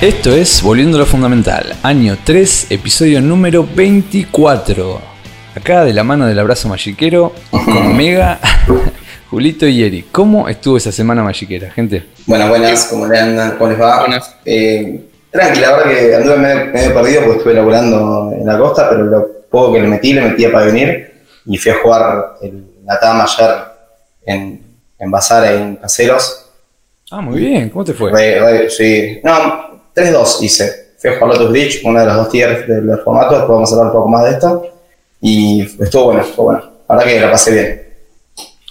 Esto es Volviendo a lo Fundamental, año 3, episodio número 24. Acá de la mano del abrazo magiquero, con Mega, Julito y Eri. ¿Cómo estuvo esa semana magiquera, gente? Buenas, buenas, ¿cómo, le andan? ¿Cómo les va? Buenas. Eh, tranqui, la verdad que anduve medio, medio perdido porque estuve laburando en la costa, pero lo poco que le metí, le metía para venir y fui a jugar el, la TAM ayer en, en Bazar, en Caseros. Ah, muy bien, ¿cómo te fue? Re- re- sí. No, 3-2 hice. Fui a jugar Lotus Bridge, una de las dos tiers del, del formato, después vamos a hablar un poco más de esto. Y estuvo bueno, estuvo bueno. La verdad que la pasé bien.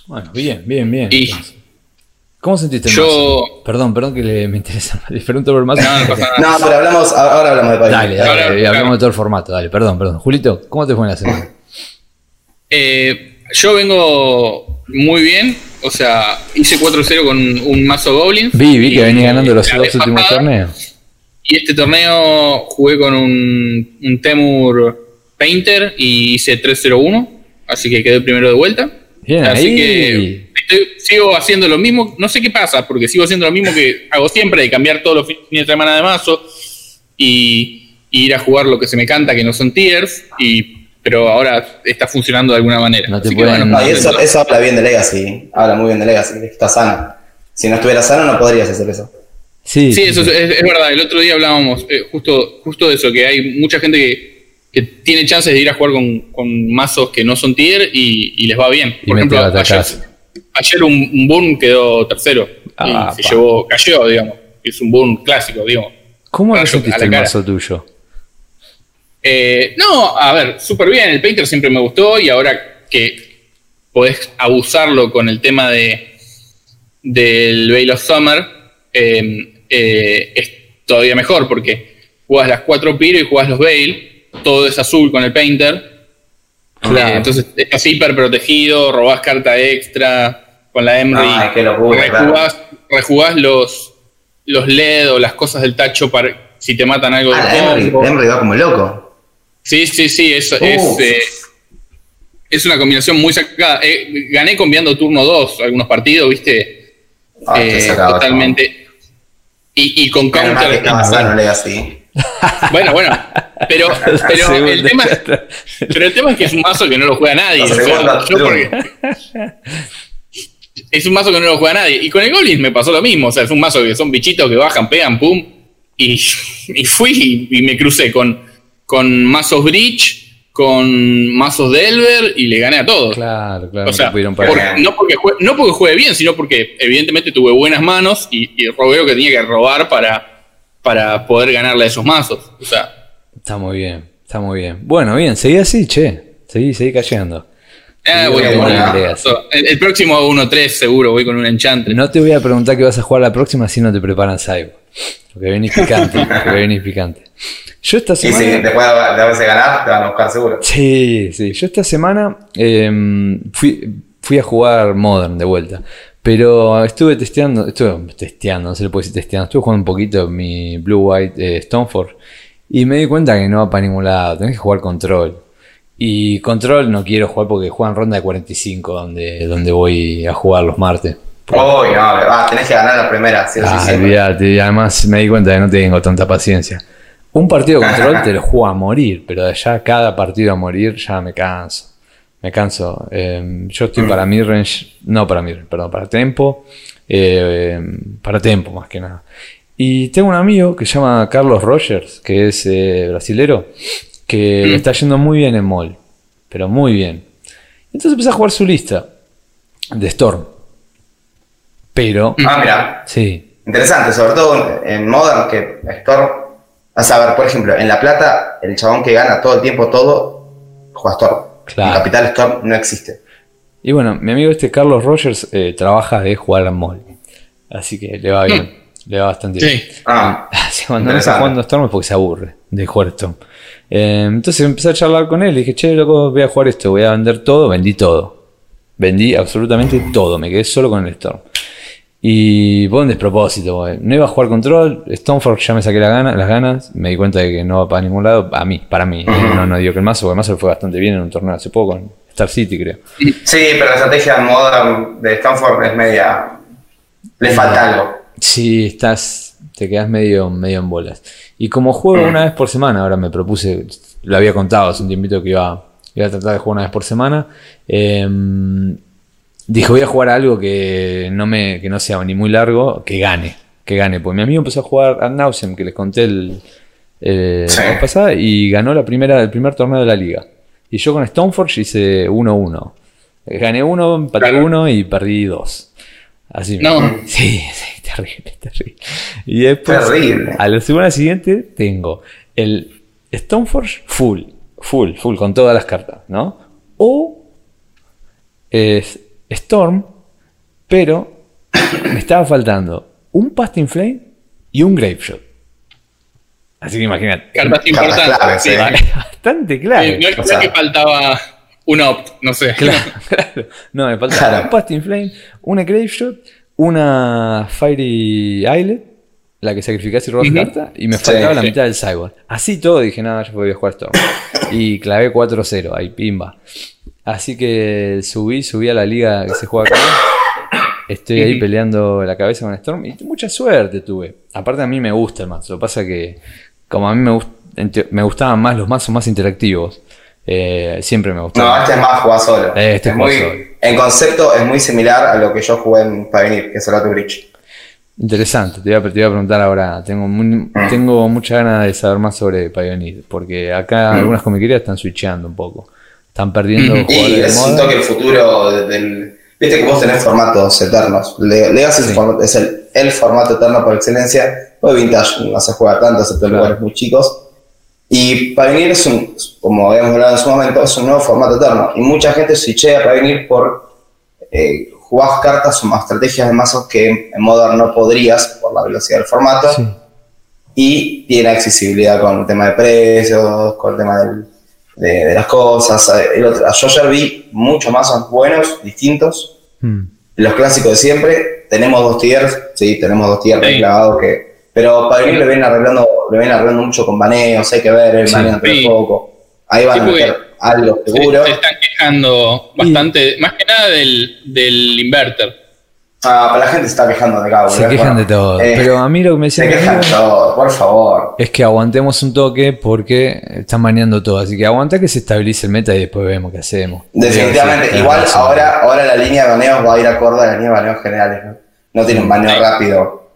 Bueno, bien, bien, bien. Y- ¿Cómo sentiste el Yo- mazo? Perdón, perdón que le, me interesa. Le pregunto por el mazo. No, no pasa nada. No, pero hablamos, ahora hablamos de Padilla. Dale, dale, Ahora, hablamos claro. de todo el formato, dale, perdón, perdón. Julito, ¿cómo te fue en la semana? Eh, yo vengo muy bien. O sea, hice 4-0 con un mazo Goblins. Vi, vi que venía ganando los dos últimos torneos. Y este torneo jugué con un, un Temur Painter y hice 3-0-1. Así que quedé primero de vuelta. Bien, Así ahí. que estoy- sigo haciendo lo mismo. No sé qué pasa, porque sigo haciendo lo mismo que hago siempre, de cambiar todos los fines de semana de mazo y, y ir a jugar lo que se me canta, que no son tiers. Y, pero ahora está funcionando de alguna manera. No te Así que, pueden- No, y contento. eso, eso habla bien de Legacy, habla muy bien de Legacy, está sano. Si no estuviera sano no podrías hacer eso. Sí, Sí, eso es, es- es verdad. El otro día hablábamos eh, justo, justo de eso, que hay mucha gente que, que tiene chances de ir a jugar con, con mazos que no son tier y, y les va bien. Por ejemplo, ayer, ayer un, un Burn quedó tercero Ah, y se pa. llevó, cayó, digamos. Es un Burn clásico, digamos. ¿Cómo lo sentiste el cara. mazo tuyo? Eh, no, a ver, súper bien. El Painter siempre me gustó y ahora que podés abusarlo con el tema de del Veil of Summer, eh, eh, es todavía mejor porque jugás las cuatro Piro y jugás los Veil, todo es azul con el Painter. Claro. Eh, entonces estás hiper protegido, robás carta extra con la Emry. Qué locura, rejugás, rejugás los, los LED o las cosas del tacho para si te matan algo Ah, la Emery va como loco. Sí, sí, sí, es, es, eh, es una combinación muy sacada. Eh, gané cambiando turno 2 algunos partidos, viste, Ah, Eh, totalmente. Y, y con que counter. sano. Bueno, bueno, pero, pero el tema, pero el tema es que es un mazo que no lo juega nadie. O sea, segunda yo porque- es un mazo que no lo juega nadie. Y con el Goblins me pasó lo mismo. O sea, es un mazo que son bichitos que bajan, pegan, pum. Y, y fui y, y me crucé con, con mazos Breach, con mazos Delver y le gané a todos. Claro, claro, O no sea, porque jue- no porque juegue bien, sino porque evidentemente tuve buenas manos y, y robé lo que tenía que robar para, para poder ganarle a esos mazos. O sea, Está muy bien, está muy bien. Bueno, bien, seguí así, che. Seguí, seguí cayendo. Eh, voy a Legacy. el, el próximo 1-3 seguro, voy con un enchantre. No te voy a preguntar qué vas a jugar la próxima si no te preparan Cyber. Porque venís picante, porque venís picante. Yo esta Y si semana. después de haberse ganar, te van a buscar seguro. Sí, sí. Yo esta semana eh, fui, fui a jugar Modern de vuelta. Pero estuve testeando, estuve testeando, no se le puede decir testeando, estuve jugando un poquito mi Blue White eh, Stoneforge y me di cuenta que no va para ningún lado, tenés que jugar control. Y control no quiero jugar porque juegan ronda de 45 donde, donde voy a jugar los martes. Uy, no, ah, tenés que ganar la primera, sí o sí, Ah, y además me di cuenta que no tengo tanta paciencia. Un partido de control te lo juego a morir, pero de allá cada partido a morir ya me canso. Me canso. Eh, yo estoy para midrange, no para midrange, perdón, para tempo. eh, para tempo más que nada. Y tengo un amigo que se llama Carlos Rogers, que es eh, brasilero, que le está yendo muy bien en mall, pero muy bien. Entonces empecé a jugar su lista de Storm. Pero, Ah, mira, sí, interesante, sobre todo en Modern, que Storm. A saber, por ejemplo, en La Plata, el chabón que gana todo el tiempo todo, juega Storm. Claro. En Capital Storm no existe. Y bueno, mi amigo este Carlos Rogers eh, trabaja de jugar al mall. Así que le va bien. Le va bastante bien. Sí. Ah, que cuando no está jugando Storm es porque se aburre de jugar Storm. Eh, entonces empecé a charlar con él y dije, che, loco, voy a jugar esto, voy a vender todo. Vendí todo. Vendí absolutamente todo. Me quedé solo con el Storm. Y fue un despropósito. No iba a jugar control, Stoneforge ya me saqué la gana, las ganas, me di cuenta de que no va para ningún lado, a mí, para mí. eh, No, no digo que el mazo, porque el mazo le fue bastante bien en un torneo hace poco, con Star City creo. Sí, pero la estrategia Modern de Stanford es media. Le falta algo. Sí, estás. Te quedas medio, medio en bolas. Y como juego una vez por semana, ahora me propuse, lo había contado hace un tiempito que iba, iba a tratar de jugar una vez por semana. em, dije, voy a jugar algo que no, me, que no sea ni muy largo, que gane. Que gane. Pues mi amigo empezó a jugar Ad Nauseam, que les conté el, eh, Sí. la vez pasada, y ganó la primera, el primer torneo de la liga. Y yo con Stoneforge hice 1-1. Gané uno, empaté Claro. uno y perdí dos. Así. No. Sí, sí, terrible, terrible. Y después, Terrible. a la semana siguiente, tengo el Stoneforge full, full, full, con todas las cartas, ¿no? O es Storm, pero me estaba faltando un Pasting Flame y un Grapeshot. Así que imagínate. Cartas Cartas importantes. claves, sí. sí. Bastante claro. Eh, no es o sea- que faltaba un opt, no sé. Claro, claro. No, me faltaba Claro. un Pasting Flame, una Graveshot, una Fiery Islet, la que sacrificás y robas Ujú. carta, y me Sí, faltaba la sí. mitad del Cyborg. Así todo dije, nada, yo podía jugar Storm. y clavé 4-0, ahí pimba. Así que subí, subí a la liga que se juega acá. Estoy ahí peleando la cabeza con Storm y mucha suerte tuve. Aparte a mí me gusta el mazo. Lo que pasa que como a mí me, gust- me gustaban más los mazos más interactivos, eh, siempre me gustó. No, este es más jugar solo. Eh, este es muy, solo. En concepto es muy similar a lo que yo jugué en Pioneer, que es el Auto Bridge. Interesante, te iba, a- te iba a preguntar ahora. Tengo, muy- tengo mucha ganas de saber más sobre Pioneer, porque acá algunas comiquerías están switcheando un poco. Están perdiendo jugadores Y es un toque el futuro de- del... Viste que vos tenés formatos eternos. Le- Legacy es, Sí. es el, el formato eterno por excelencia. Hoy Vintage no se juega tanto, excepto en lugares muy chicos. Y Pioneer es un, como habíamos hablado en su momento, es un nuevo formato eterno. Y mucha gente switchea a Pioneer por eh, jugar cartas o más estrategias de mazos que en Modern no podrías por la velocidad del formato. Sí. Y tiene accesibilidad con el tema de precios, con el tema del- de, de las cosas. El otro, yo ayer vi muchos mazos buenos, distintos. Mm. Los clásicos de siempre. Tenemos dos tiers, sí, tenemos dos tiers Sí. clavados que. Pero para mí le ven arreglando, le ven arreglando mucho con baneos, hay que ver, el Sí. baneo entre Sí. poco. Ahí van Sí, a meter algo Se, seguro. se están quejando bastante, más que nada del, del inverter. Ah, pero la gente se está quejando de cada Se quejan Bueno, de todo. eh, Pero a mí lo que me Se decían quejan de todo, por favor. es que aguantemos un toque porque están baneando todo. Así que aguanta que se estabilice el meta y después vemos qué hacemos. Definitivamente, Sí, igual ahora, ahora la línea de baneos va a ir acorde a la línea de baneos generales. No, no tiene un baneo rápido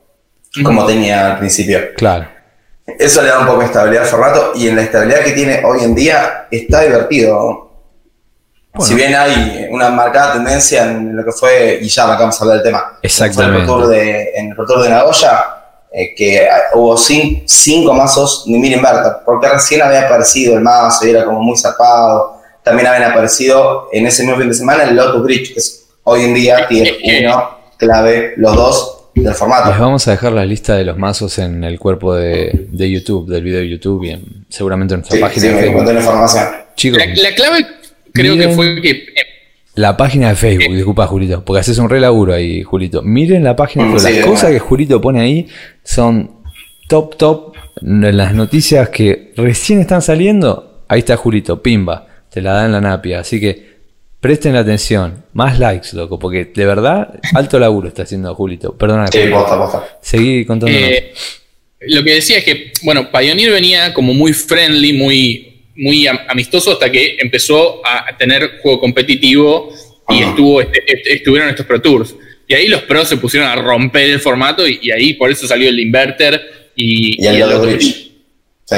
como tenía al principio. Claro. Eso le da un poco de estabilidad al formato y en la estabilidad que tiene hoy en día está divertido. Bueno. Si bien hay una marcada tendencia en lo que fue, y ya acabamos de hablar del tema, Exactamente. fue el Pro Tour de, en el Pro de Nagoya, eh, que hubo cin- cinco mazos ni mil inverter, porque recién había aparecido el mazo y era como muy zarpado. También habían aparecido en ese mismo fin de semana el Lotus Bridge, que es hoy en día tier 1, clave, los dos del formato. Les vamos a dejar la lista de los mazos en el cuerpo de, de YouTube, del video de YouTube, y en- seguramente en nuestra Sí, página sí, de Facebook. la información. Chicos, La, la clave creo que fue que la página de Facebook, disculpa Julito, porque haces un re laburo ahí, Julito. Miren la página de Facebook. sí, Las cosas que Julito pone ahí son top, top. En las noticias que recién están saliendo, ahí está Julito, pimba, te la da en la napia. Así que presten atención, más likes, loco, porque de verdad, alto laburo está haciendo Julito. Perdona, Sí, posta, posta. seguí contándonos. Eh, lo que decía es que, bueno, Pioneer venía como muy friendly, muy, muy am- amistoso hasta que empezó a tener juego competitivo y estuvo, este- este- estuvieron estos Pro Tours. Y ahí los pros se pusieron a romper el formato y, y ahí por eso salió el Inverter y, Y el y Lotus otro- Bridge. Sí.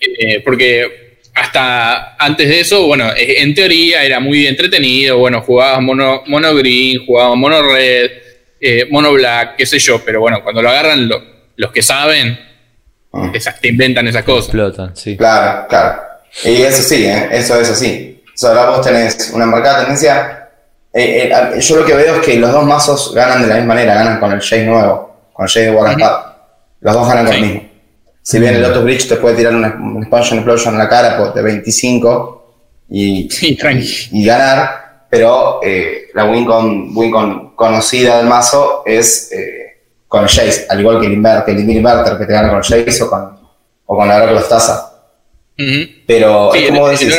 eh, porque hasta antes de eso, bueno, eh, en teoría era muy entretenido, bueno, jugabas mono, mono green, jugabas mono red, eh, mono black, qué sé yo, pero bueno, cuando lo agarran lo- los que saben, Ah. esas, te inventan esas cosas. Explotan, sí. Claro, claro. Y eso sí, ¿eh? eso es así. O sea, ahora vos tenés una marcada tendencia. eh, eh, yo lo que veo es que los dos mazos ganan de la misma manera, ganan con el Jace nuevo, con el Jace de Warren. Los dos ganan con Sí. el mismo. Si bien el Lotus Bridge te puede tirar una, un Expansion Explosion en la cara pues, de 25 y, Sí, y ganar, pero eh, la win con, win con conocida del mazo es eh, con Jace, al igual que el Inverter, el Inverter que te gana con Jace o con, o con la Oracle Taza. Ujú. Pero Sí, es como el decís,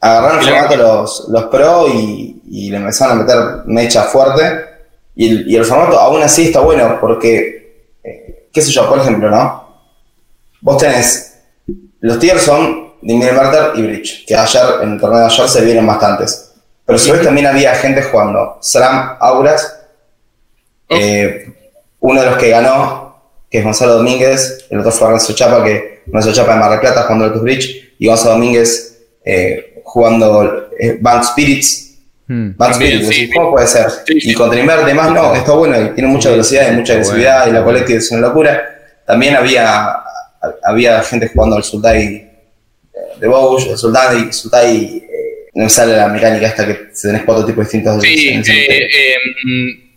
agarraron el formato los, los pro y, y le empezaron a meter mecha fuerte. Y el, y el formato aún así está bueno porque eh, qué sé yo, por ejemplo, ¿no? Vos tenés, los tiers son Dimir Inverter y Bridge, que ayer, en el torneo de ayer se vieron bastantes. Pero si ves también había gente jugando Slam, Auras, eh, uno de los que ganó, que es Gonzalo Domínguez, el otro fue Renzo Chapa, que Renzo Chapa de Mar del Plata jugando Lotus Bridge, y Gonzalo Domínguez eh, jugando eh, Bank Spirits. Hmm. Bank También, Spirits, sí. ¿cómo puede ser? Sí, sí. Y contra Invert, además, no, está bueno, y tiene mucha Sí, velocidad y mucha agresividad, bueno, y la está collective es una locura. También había, había gente jugando al Sultai eh, de Bouch, el Sultai, el Sultai eh, no me sale la mecánica esta que tenés cuatro tipos distintos de Sí, el eh, eh,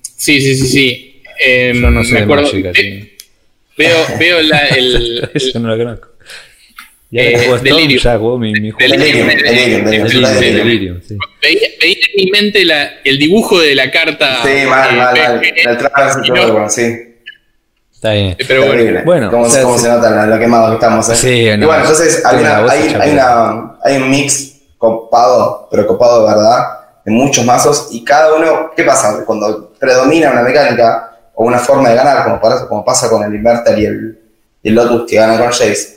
sí, sí, sí, sí. Eh, Yo no sé me acuerdo-. Veo, veo la, el, Eso no lo conozco. Y ahora Eh, Storm, Delirium. ya mi, mi juego. Delirium, Delirium, Delirium, Delirium, Sultai Delirium. Delirium, sí. veía, veía en mi mente la- el dibujo de la carta. Sí, mal, eh, mal, mal. Y y no- sí. Está bien. pero bueno, Terrible. Bueno, cómo, o sea, cómo sí. se nota lo, lo quemado que estamos, ¿eh? Sí, y no, bueno, entonces hay, una- hay, hay, una, hay un mix copado, pero copado de verdad, de muchos mazos, y cada uno, ¿qué pasa? Cuando predomina una mecánica o una forma de ganar, como, para- como pasa con el Inverter y el, y el Lotus que ganan con Jace,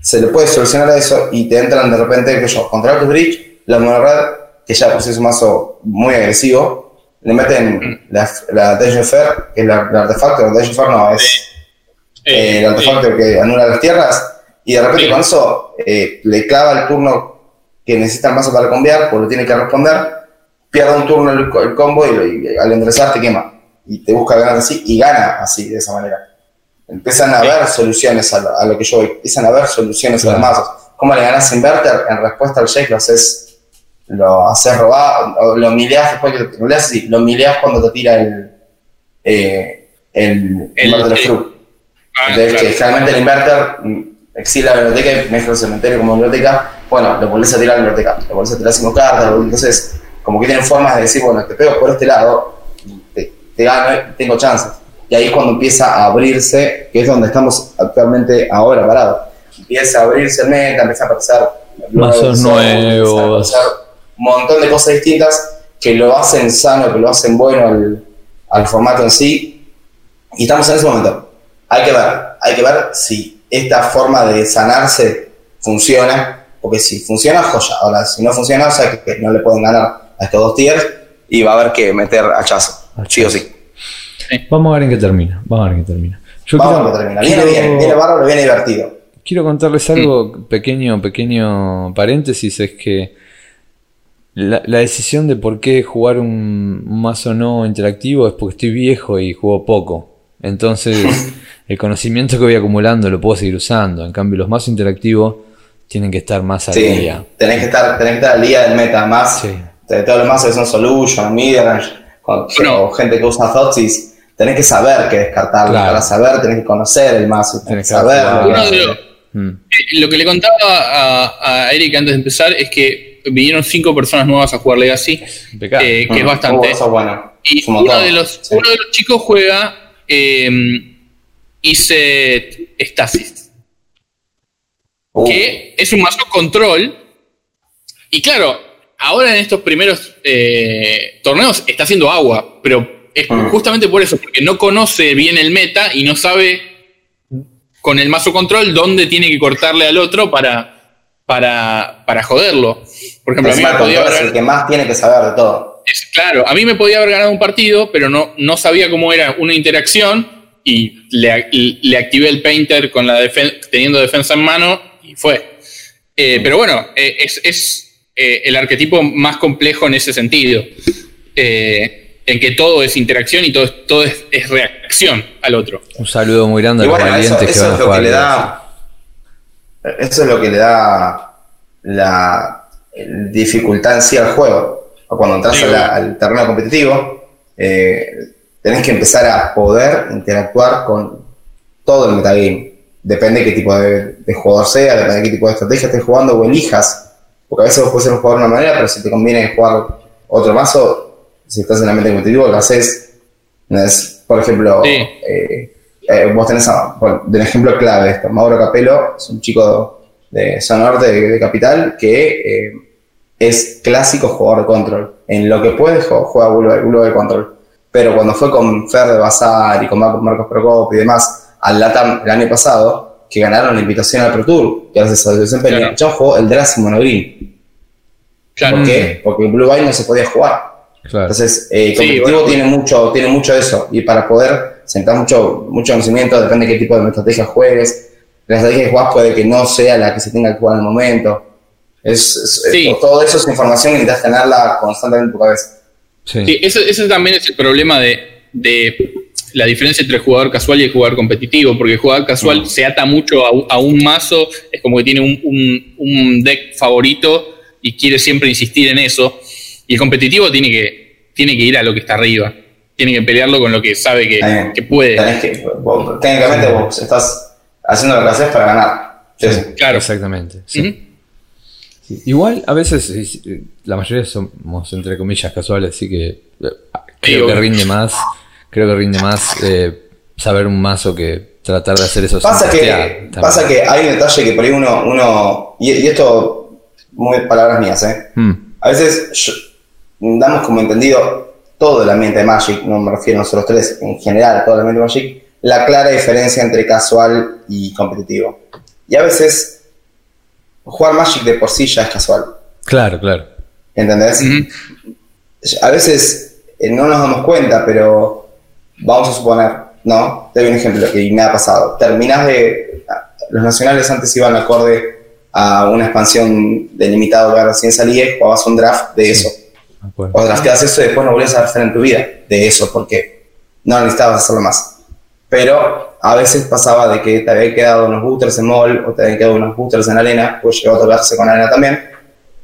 se le puede solucionar eso y te entran de repente, que yo, contra Lotus Bridge, la Monored, que ya sí es un mazo muy agresivo, le meten la, la Deja Fair, que es la, la artefacto, la Deja Fair no, es eh, el artefacto que anula las tierras, y de repente con eso eh, le clava el turno que necesita el mazo para cambiar, pues lo tiene que responder, pierde un turno el, el combo y, lo- y al enderezar te quema. Y te busca ganar así y gana así, de esa manera. Empiezan a haber soluciones a lo, a lo que yo voy, empiezan a haber soluciones a los Claro. mazos. ¿Cómo le ganas a Inverter? En respuesta al shake lo haces, lo haces robar, o lo mileas después que lo mileas, sí, lo mileas cuando te tira el, eh, el, El- Inverter el- Fruit. Ah, Entonces, claro. que generalmente el inverter mm, exila la biblioteca y mezcla el cementerio como biblioteca. Bueno, lo volvés a tirar a la biblioteca, lo volvés a tirar cinco cartas. lo- Entonces, como que tienen formas de decir, bueno, te pego por este lado, te, te gano y tengo chances. Y ahí es cuando empieza a abrirse, que es donde estamos actualmente ahora parados. Empieza a abrirse el meta, empieza a aparecer Mazos nuevos. un montón de cosas distintas que lo hacen sano, que lo hacen bueno al, al formato en sí. Y estamos en ese momento. Hay que ver, hay que ver si esta forma de sanarse funciona, porque si funciona, joya. Ahora, si no funciona, o sea que, que no le pueden ganar a estos dos tiers y va a haber que meter hachazo, sí o sí. Vamos a ver en qué termina. Vamos a ver en qué termina. Yo Vamos a quiero- ver que termina. Viene quiero- bien, viene bárbaro, viene divertido. Quiero contarles algo, pequeño, pequeño paréntesis, es que la, la decisión de por qué jugar un, mazo no interactivo es porque estoy viejo y juego poco. Entonces, el conocimiento que voy acumulando lo puedo seguir usando. En cambio, los mazos interactivos tienen que estar más al Sí, día. tenés que estar, tenés que estar al día del meta, más Sí. de todos los mazos que son Solution, Midrange, con, Bueno. o gente que usa Thoughtseize, tenés que saber qué descartarlo. Claro. Para saber, tenés que conocer el mazo, tenés Tenés que que saber. jugar. Uno de los- Mm. Eh, Lo que le contaba a, a Eric antes de empezar es que vinieron cinco personas nuevas a jugar Legacy, eh, que es Mm, bastante. oh, bueno. Y Es un uno montón. de, los, Sí. uno de los chicos juega eh, Iset Stasis, Uh, que es un mazo control. Y claro, ahora en estos primeros eh, torneos está haciendo agua, pero es Mm. justamente por eso, porque no conoce bien el meta y no sabe con el mazo control dónde tiene que cortarle al otro para, para, para joderlo. Por ejemplo, a mí me podía haber- el que más tiene que saber de todo. es- claro, a mí me podía haber ganado un partido, pero no, no sabía cómo era una interacción y le, le activé el painter con la defen- teniendo defensa en mano y fue. Eh, pero bueno, eh, es, es, eh, el arquetipo más complejo en ese sentido, eh, en que todo es interacción y todo, es- todo es, es reacción al otro. Un saludo muy grande Y a los bueno, eso, valientes que eso van a es lo jugar. que le da. Eso es lo que le da la dificultad en sí al juego. O Cuando entras Sí, a la- bueno. al terreno competitivo, eh, tenés que empezar a poder interactuar con todo el metagame. Depende qué tipo de, de jugador sea, depende de qué tipo de estrategia estés jugando o elijas. Porque a veces vos puedes ser un jugador de una manera, pero si te conviene jugar otro mazo, si estás en el ambiente competitivo, lo haces. ¿no es? Por ejemplo, Sí. eh, eh, vos tenés, a, bueno, de un ejemplo clave esto, Mauro Capello es un chico de zona norte de, de Capital que eh, es clásico jugador de control. En lo que puede juega Bulbo de Control. Pero cuando fue con Fer de Bazar y con Mar- Marcos Procopio y demás al LATAM el año pasado, que ganaron la invitación al Pro Tour, gracias a su desempeño. Claro. Jugó el Draft Monogreen. Claro. ¿Por qué? Porque el Blue Eye no se podía jugar. Claro. Entonces, eh, Sí, competitivo bueno. tiene mucho, tiene mucho eso. Y para poder sentar mucho, mucho conocimiento, depende de qué tipo de estrategia juegues. La estrategia que juegas puede que no sea la que se tenga que jugar en el momento. Es, es- Sí. es- todo eso es información que necesitas tenerla constantemente en tu cabeza. Sí. Sí, eso, eso también es el problema de, de la diferencia entre el jugador casual y el jugador competitivo, porque el jugador casual Mm. se ata mucho a, un- a un mazo, es como que tiene un, un- un deck favorito y quiere siempre insistir en eso, y el competitivo tiene que, tiene que ir a lo que está arriba, tiene que pelearlo con lo que sabe que, puede. Tenés que, vos- técnicamente vos estás haciendo lo que haces para ganar. Sí. Claro. Exactamente. sí. Ujú. Sí. Igual, a veces, eh, la mayoría somos, entre comillas, casuales, así que eh, creo que rinde más, creo que rinde más eh, saber un mazo que tratar de hacer eso Pasa que, también. pasa que hay un detalle que por ahí uno, uno y, y esto, muy palabras mías, ¿eh? Mm, A veces yo- damos como entendido todo el ambiente de Magic, no me refiero a nosotros tres, en general todo el ambiente de Magic, la clara diferencia entre casual y competitivo. Y a veces jugar Magic de por sí ya es casual, claro, claro. ¿entendés? A veces eh, no nos damos cuenta, pero vamos a suponer, ¿no? Te doy un ejemplo que me ha pasado. Terminás de... Los nacionales antes iban acorde a una expansión de limitado que recién salía y jugabas un draft de eso. Me acuerdo. O drafteas eso y después no volvías a draftear en tu vida de eso, porque no necesitabas hacerlo más. Pero a veces pasaba de que te habían quedado unos boosters en mall o te habían quedado unos boosters en arena, pues llegó a tocarse con arena también,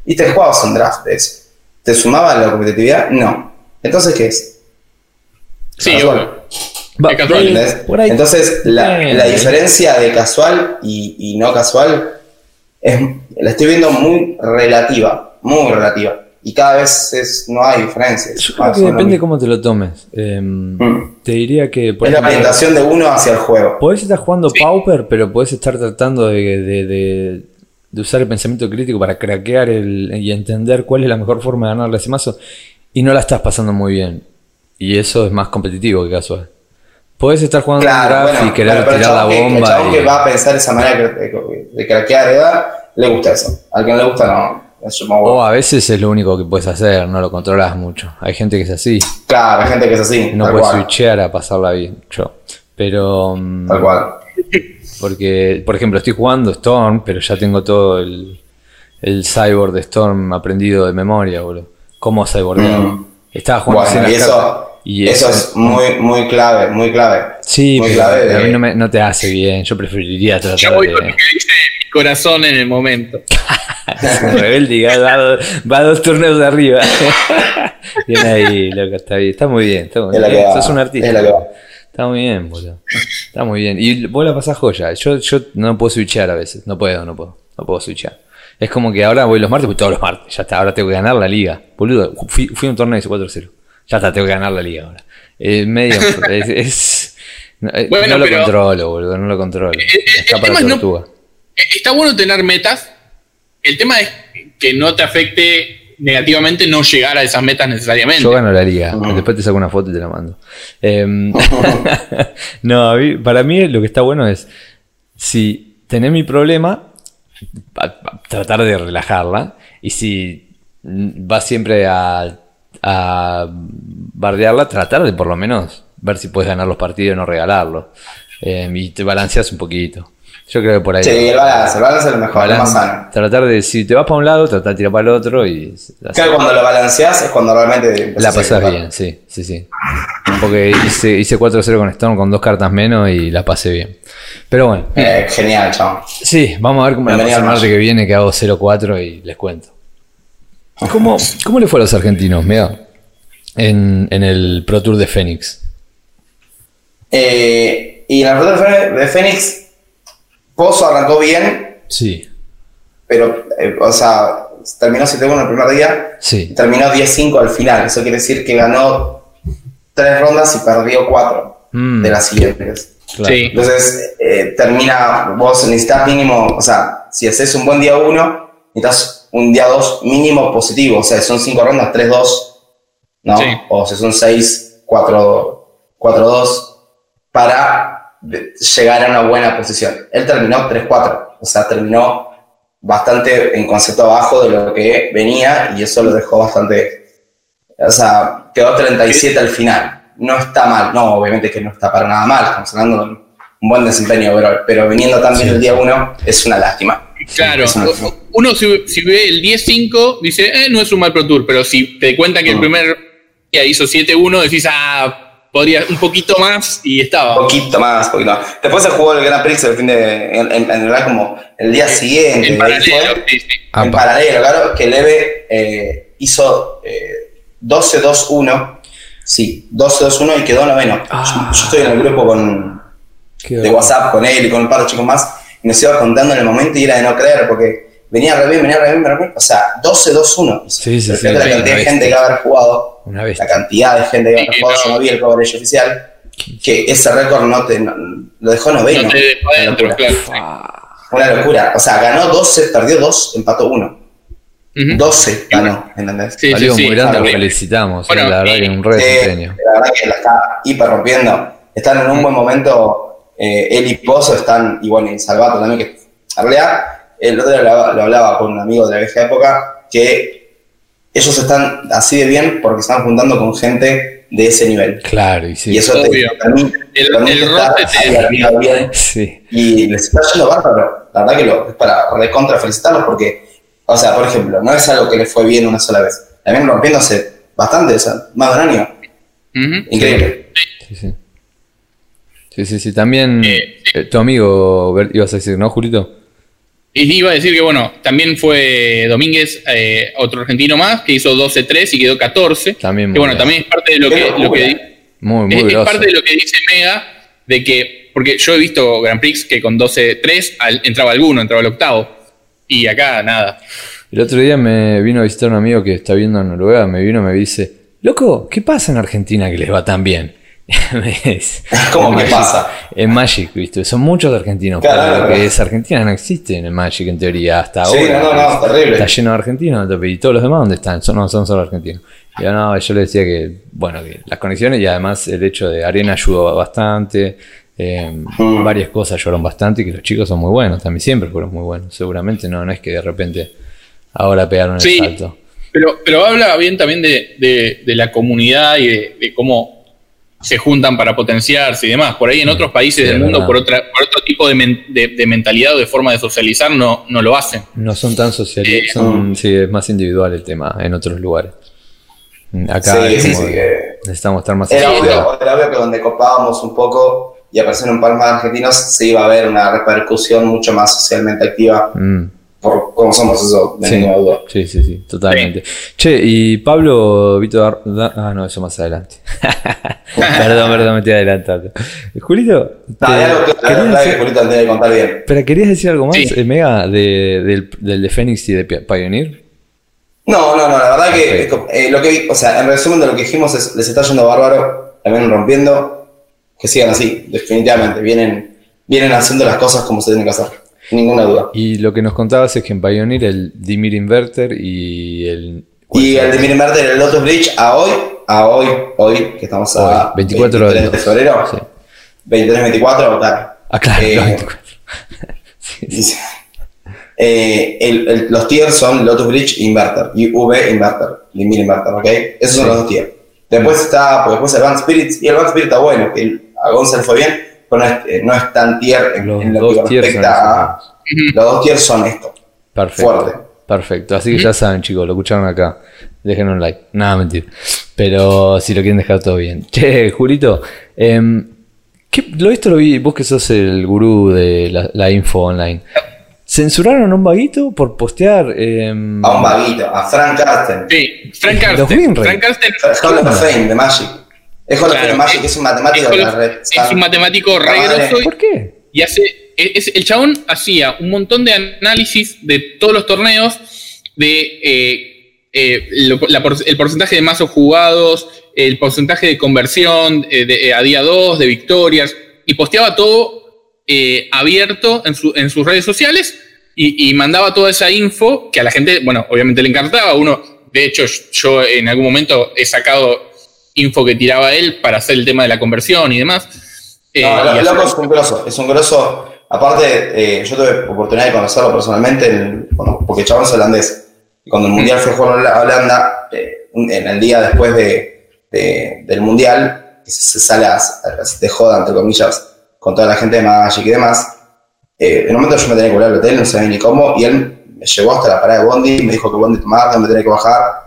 y te jugabas un draft de eso. ¿Te sumaba a la competitividad? No. Entonces, ¿qué es? Sí, Casual. Es casual. Entonces, la diferencia de casual y, y no casual es, la estoy viendo muy relativa, muy relativa. Y cada vez es, no hay diferencias. Yo creo que depende cómo te lo tomes. Eh, Mm. Te diría que, por Es la orientación de uno hacia el juego. Podés estar jugando Sí. Pauper, pero podés estar tratando de, de- de- de usar el pensamiento crítico para craquear el, y entender cuál es la mejor forma de ganarle ese mazo y no la estás pasando muy bien. Y eso es más competitivo que casual. Podés estar jugando un Claro, draft bueno, y querer pero- pero el tirar la que- el bomba. chabón y- que va a pensar esa manera de, craquear de edad, le gusta eso. Al que no le gusta, no. Eso me O a veces es lo único que puedes hacer, no lo controlas mucho. Hay gente que es así, Claro, hay gente que es así. no puedes cual. switchear a pasarla bien. Yo. Pero. mm, Tal cual. Porque, por ejemplo, estoy jugando Storm, pero ya tengo todo el, el cyborg de Storm aprendido de memoria, boludo. ¿Cómo cybordear? Mm. Estaba jugando Bueno, y eso, cartas. Y eso es muy, muy clave, muy clave. Sí, muy pero clave de- a mí no, me- no te hace bien. Yo preferiría Yo tratar voy de. con lo que dice mi corazón en el momento. Rebelde y va, va dos turnos de arriba. bien ahí, loco, está bien. Está muy bien. Está muy Es la bien. va, Sos un artista. es la que va. Está muy bien, boludo. Está muy bien. Y vos la pasás joya. Yo, yo no puedo switchear a veces. No puedo, no puedo. No puedo switchear. Es como que ahora voy los martes, pues todos los martes. Ya está, ahora tengo que ganar la liga. Boludo, fui, fui a un torneo hice 4-0. Ya está, tengo que ganar la liga ahora. Eh, medio. es. es- no, eh, Bueno, no lo pero- controlo, boludo. No lo controlo. El tema es no- Está bueno tener metas. El tema es que no te afecte negativamente no llegar a esas metas necesariamente. Yo gano la liga. Ujú. Después te saco una foto y te la mando. Em, no, para mí lo que está bueno es, si tenés mi problema, pa- pa- tratar de relajarla. Y si vas siempre a, a bardearla, tratar de por lo menos ver si puedes ganar los partidos y no regalarlos. Em, y te balanceas un poquito. Yo creo que por ahí. Sí, el balance, el balance es lo mejor, lo más sano. Tratar de, si te vas para un lado, tratar de tirar para el otro y que cuando lo balanceás es cuando realmente la ejecutar. bien, sí, sí, sí. Porque hice, hice 4-0 con Storm con dos cartas menos y la pasé bien. Pero bueno, Eh, genial, chabón. sí, vamos a ver cómo la Bienvenido paso el al martes que viene, que hago 0-4 y les cuento. ¿Cómo, cómo le fue a los argentinos, mira? En, en el Pro Tour de Fénix. Eh, y en la ruta de Fe- de Fénix, Pozo arrancó bien, Sí, pero, eh, o sea, terminó 7-1 en el primer día, sí. terminó 10-5 al final. Eso quiere decir que ganó tres rondas y perdió cuatro Mm, de las siguientes. claro. Sí. Entonces, eh, termina, vos necesitas mínimo, o sea, si haces un buen día 1, necesitas un día 2 mínimo positivo. O sea, son 5 rondas, 3-2, ¿no? Sí. O si son 6, 4-2, para llegar a una buena posición. Él terminó 3-4, o sea, terminó bastante en concepto abajo de lo que venía y eso lo dejó bastante, o sea, quedó 37 al final. No está mal, no, obviamente que no está para nada mal, estamos hablando de un buen desempeño, pero, pero viniendo también el día 1 es una lástima. Claro, uno si, ve el 10-5 dice, eh, no es un mal Pro Tour, pero si te cuentan que el primer día hizo 7-1, decís, ah, podría un poquito más y estaba. Un poquito más, poquito más. Después se jugó el Grand Prix el fin de, en, en, realidad como el día siguiente. En paralelo, sí, sí. En paralelo, claro, que Leve eh, hizo eh, 12-2-1. Sí, 12-2-1 y quedó noveno. Ah. Yo, estoy en el grupo con, de WhatsApp con él y con un par de chicos más. Y nos iba contando en el momento y era de no creer porque venía re bien, venía re bien, venía re bien. O sea, 12-2-1. Sí, sí, sí. La cantidad de gente que haber jugado la cantidad de gente que sí, no, no vi el coverage oficial, que ese récord no te, lo dejó noveno. No te dejó adentro, claro. Una locura. O sea, ganó 12, perdió 2, empató 1. 12 ganó, ¿entendés? Sí, Salió sí, muy grande, lo felicitamos. Bueno, la verdad que un re desempeño. La verdad que la está hiper rompiendo. Están en un buen momento. Eh, él y Pozo están, y bueno, y Salvato también, que en realidad, el otro día lo hablaba, lo hablaba con un amigo de la vieja época, que ellos están así de bien porque están juntando con gente de ese nivel. Claro, y sí. Y eso te permite, el, el estar bien. Sí. Y les está yendo bárbaro. La verdad que lo, es para recontra felicitarlos porque, o sea, por ejemplo, no es algo que les fue bien una sola vez. También rompiéndose bastante, o sea, más de un año. Increíble. Sí, sí. Sí, sí, sí. También eh, eh, tu amigo, ibas a decir, ¿no, Julito? Y iba a decir que, bueno, también fue Domínguez, eh, otro argentino más, que hizo 12-3 y quedó 14. También que, bueno, también es parte de lo que, lo que muy, muy es, es, parte de lo que dice Mega, de que, porque yo he visto Grand Prix que con 12-3 entraba alguno, entraba el octavo, y acá nada. El otro día me vino a visitar un amigo que está viendo en Noruega, me vino y me dice, loco, ¿qué pasa en Argentina que les va tan bien? ¿Cómo que pasa? En Magic, ¿viste? Son muchos argentinos. Claro, que es Argentina no existe en el Magic en teoría hasta sí, ahora. No, no, terrible. Está lleno de argentinos y todos los demás ¿dónde están? Son, no son solo argentinos. Y yo, no, yo le decía que, bueno, que las conexiones y además el hecho de arena ayudó bastante. Eh, mm. Varias cosas ayudaron bastante y que los chicos son muy buenos, también siempre fueron muy buenos. Seguramente no, no es que de repente ahora pegaron el sí, salto. Pero, pero habla bien también de, de, de la comunidad y de, de cómo se juntan para potenciarse y demás. Por ahí en otros países Sí, del mundo, por, otra, por otro tipo de, men- de- de mentalidad o de forma de socializar, no, no lo hacen. No son tan sociales, Eh, son, sí, es más individual el tema en otros lugares. Acá Sí, es sí, que necesitamos estar más Era obvio, era obvio que donde copábamos un poco y aparecieron un par más argentinos, se iba a ver una repercusión mucho más socialmente activa Mm, por cómo somos, eso, de Sí. ninguna duda. sí, sí, sí, totalmente. Che, y Pablo, Vito, Dar- ah, no, eso más adelante. perdón, perdón, me estoy adelantando. Julito, No, te- hay algo que, querías la decir- Julito contar bien. pero querías decir algo más, Sí. eh, Mega, de, del, del de Fénix y de Pi- Pioneer. No, no, no, la verdad que eh, lo que, o sea, en resumen de lo que dijimos es, les está yendo bárbaro, también rompiendo, que sigan así, definitivamente, vienen, vienen haciendo las cosas como se tienen que hacer, ninguna duda. Y lo que nos contabas es que en Pioneer el Dimir Inverter y el. Y el de Minimerter, el Lotus Bridge, a hoy, a hoy, hoy, que estamos a Hoy, 24 23 del de febrero, Sí. 23, 24, claro. Ah, claro, Eh, los 24. Sí, sí. Dice, eh, el- el- los tiers son Lotus Bridge Inverter y V Inverter, Limit Inverter, ¿ok? Esos son los dos tiers. Después está, pues después Advanced Spirits, y el Advanced Spirit está bueno, que a Gonzalo fue bien, pero no es, eh, no es tan tier en, Los en lo dos que tiers son respecta a. Los dos tiers son esto. Perfecto. Fuerte. Perfecto. Así que ya saben, chicos, lo escucharon acá. Dejen un like. Nada, mentira. Pero si lo quieren dejar todo bien. Che, Julito, em, ¿qué- lo, esto lo vi, vos que sos el gurú de la, la info online. ¿Censuraron a un vaguito por postear? em, A un vaguito, a Frank Carsten. Sí, Frank. Winray. Frank Hall of Fame de Magic. Es Claro, que un matemático de es, la red. es un matemático re Madre. grosso y- ¿Por qué? y hace es, el chabón hacía un montón de análisis de todos los torneos de eh, eh, lo- la por- el porcentaje de mazos jugados el porcentaje de conversión eh, de- eh, a día 2 de victorias y posteaba todo eh, abierto en, su- en sus redes sociales y, y mandaba toda esa info que a la gente bueno obviamente le encantaba uno de hecho yo en algún momento he sacado info que tiraba él para hacer el tema de la conversión y demás Eh, No, y hacer- loco es un grosso, es un grosso. Aparte, eh, yo tuve oportunidad de conocerlo personalmente, en- cuando- porque chabón es holandés. Y cuando el mundial fue a jugar a Holanda, eh, en el día después de, de- del mundial, que se, sale a, de joda, entre comillas, con toda la gente de Magic y demás. eh, en un momento yo me tenía que volver al hotel, no sabía ni cómo, y él me llevó hasta la parada de Bondi, me dijo que Bondi tomar, me tenía que bajar,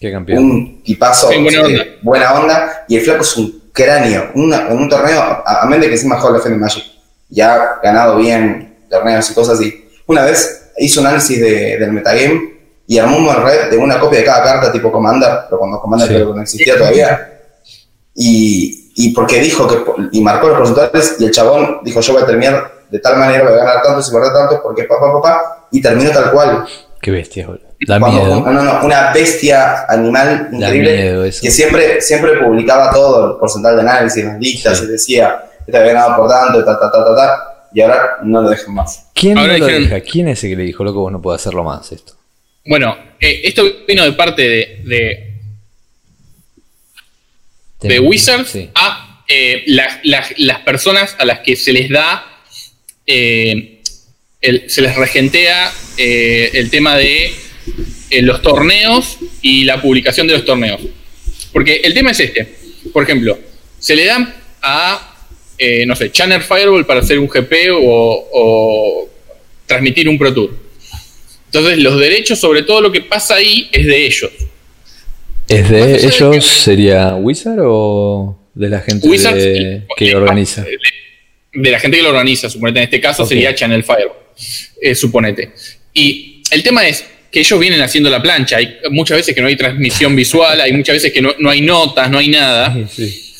Qué campeón. un tipazo, Sí, buena onda. buena onda, y el flaco es un cráneo, una- en un torneo, a, a menos de que encima juega la Fender Magic, ya ha ganado bien torneos y cosas así. Una vez hizo un análisis de- del metagame y armó un red de una copia de cada carta tipo Commander, pero cuando Commander Sí. creo que no existía todavía. Y, y porque dijo que, y marcó los porcentajes, y el chabón dijo, yo voy a terminar de tal manera, voy a ganar tantos y perder tantos, porque papá, papá, y terminó tal cual. Qué bestia, boludo. Da Cuando- miedo. No, no, no, una bestia animal increíble miedo eso. que siempre, siempre publicaba todo el porcentaje de análisis, las listas, Sí. y decía, este había ganado por tanto, ta, ta, ta, ta, ta, y ahora no lo dejan más. ¿Quién Ahora no lo deja? ¿Quién es ese que le dijo, loco, vos no podés hacerlo más esto? Bueno, eh, esto vino de parte de, de, Wizards Sí. a eh, las, las- las personas a las que se les da, eh, el- se les regentea eh, el tema de eh, los torneos y la publicación de los torneos. Porque el tema es este. Por ejemplo, se le dan a, eh, no sé, Channel Fireball para hacer un GP o, o transmitir un Pro Tour. Entonces, los derechos sobre todo lo que pasa ahí es de ellos. ¿Es de ellos? que- ¿Sería Wizard o de la gente de- que eh, organiza? De, de la gente que lo organiza, suponete. En este caso sería Channel Fire, eh, suponete. Y el tema es que ellos vienen haciendo la plancha. Hay muchas veces que no hay transmisión visual, hay muchas veces que no, no hay notas, no hay nada. Sí.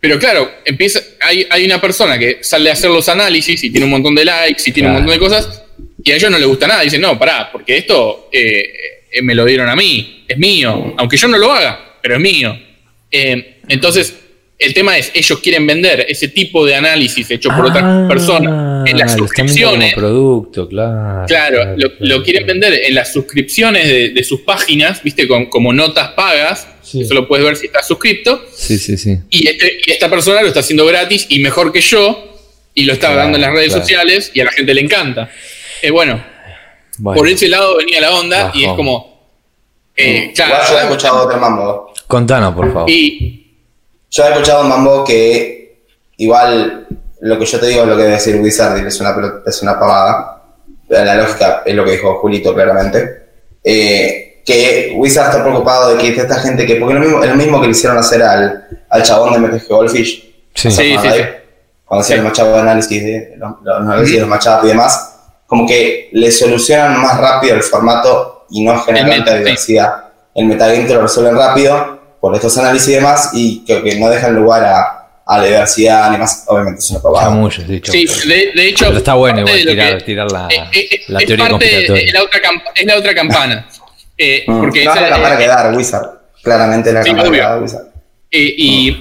Pero claro, empieza, hay, hay una persona que sale a hacer los análisis y tiene un montón de likes y tiene un montón de cosas, y a ellos no les gusta nada. Dicen, no, pará, porque esto eh, eh, me lo dieron a mí, es mío, aunque yo no lo haga, pero es mío. Eh, entonces, el tema es, ellos quieren vender ese tipo de análisis hecho por otras Ah, personas en las como suscripciones. producto, claro. Claro, lo, lo claro. quieren vender en las suscripciones de, de sus páginas, viste, con, como notas pagas. Sí. Eso lo puedes ver si estás suscripto. Sí, sí, sí. Y, este- y esta persona lo está haciendo gratis y mejor que yo, y lo está Claro, dando en las redes claro. sociales y a la gente le encanta. Eh, bueno, Bueno, por ese lado venía la onda y es como. eh, Igual yo he claro, escuchado otro mambo. contanos, por favor. y Yo he escuchado un mambo que igual lo que yo te digo es lo que debe decir Wizard, es una, es una pavada. La lógica es lo que dijo Julito claramente. Eh, que Wizard está preocupado de que esta gente que, porque es lo mismo, es lo mismo que le hicieron hacer al, al chabón de MTG Goldfish. Sí. Sí, cuando sí, sí. Cuando hacían Sí. el machado de análisis de los, los análisis de los matchups y demás, como que le solucionan más rápido el formato y no generan tanta diversidad. El metagame te lo resuelven rápido por estos análisis y demás y que, que no dejan lugar a, a la diversidad ni más. Obviamente es una sí, chamullos. de, de hecho. Pero está bueno igual tirar, que- tirar la, eh, eh, la es teoría parte de- conspiratoria. es la otra es la otra campana. Eh, Mm. porque no, esa- es la campana eh, que dar Wizard. Claramente es la Sí, campana que Wizard. Eh, y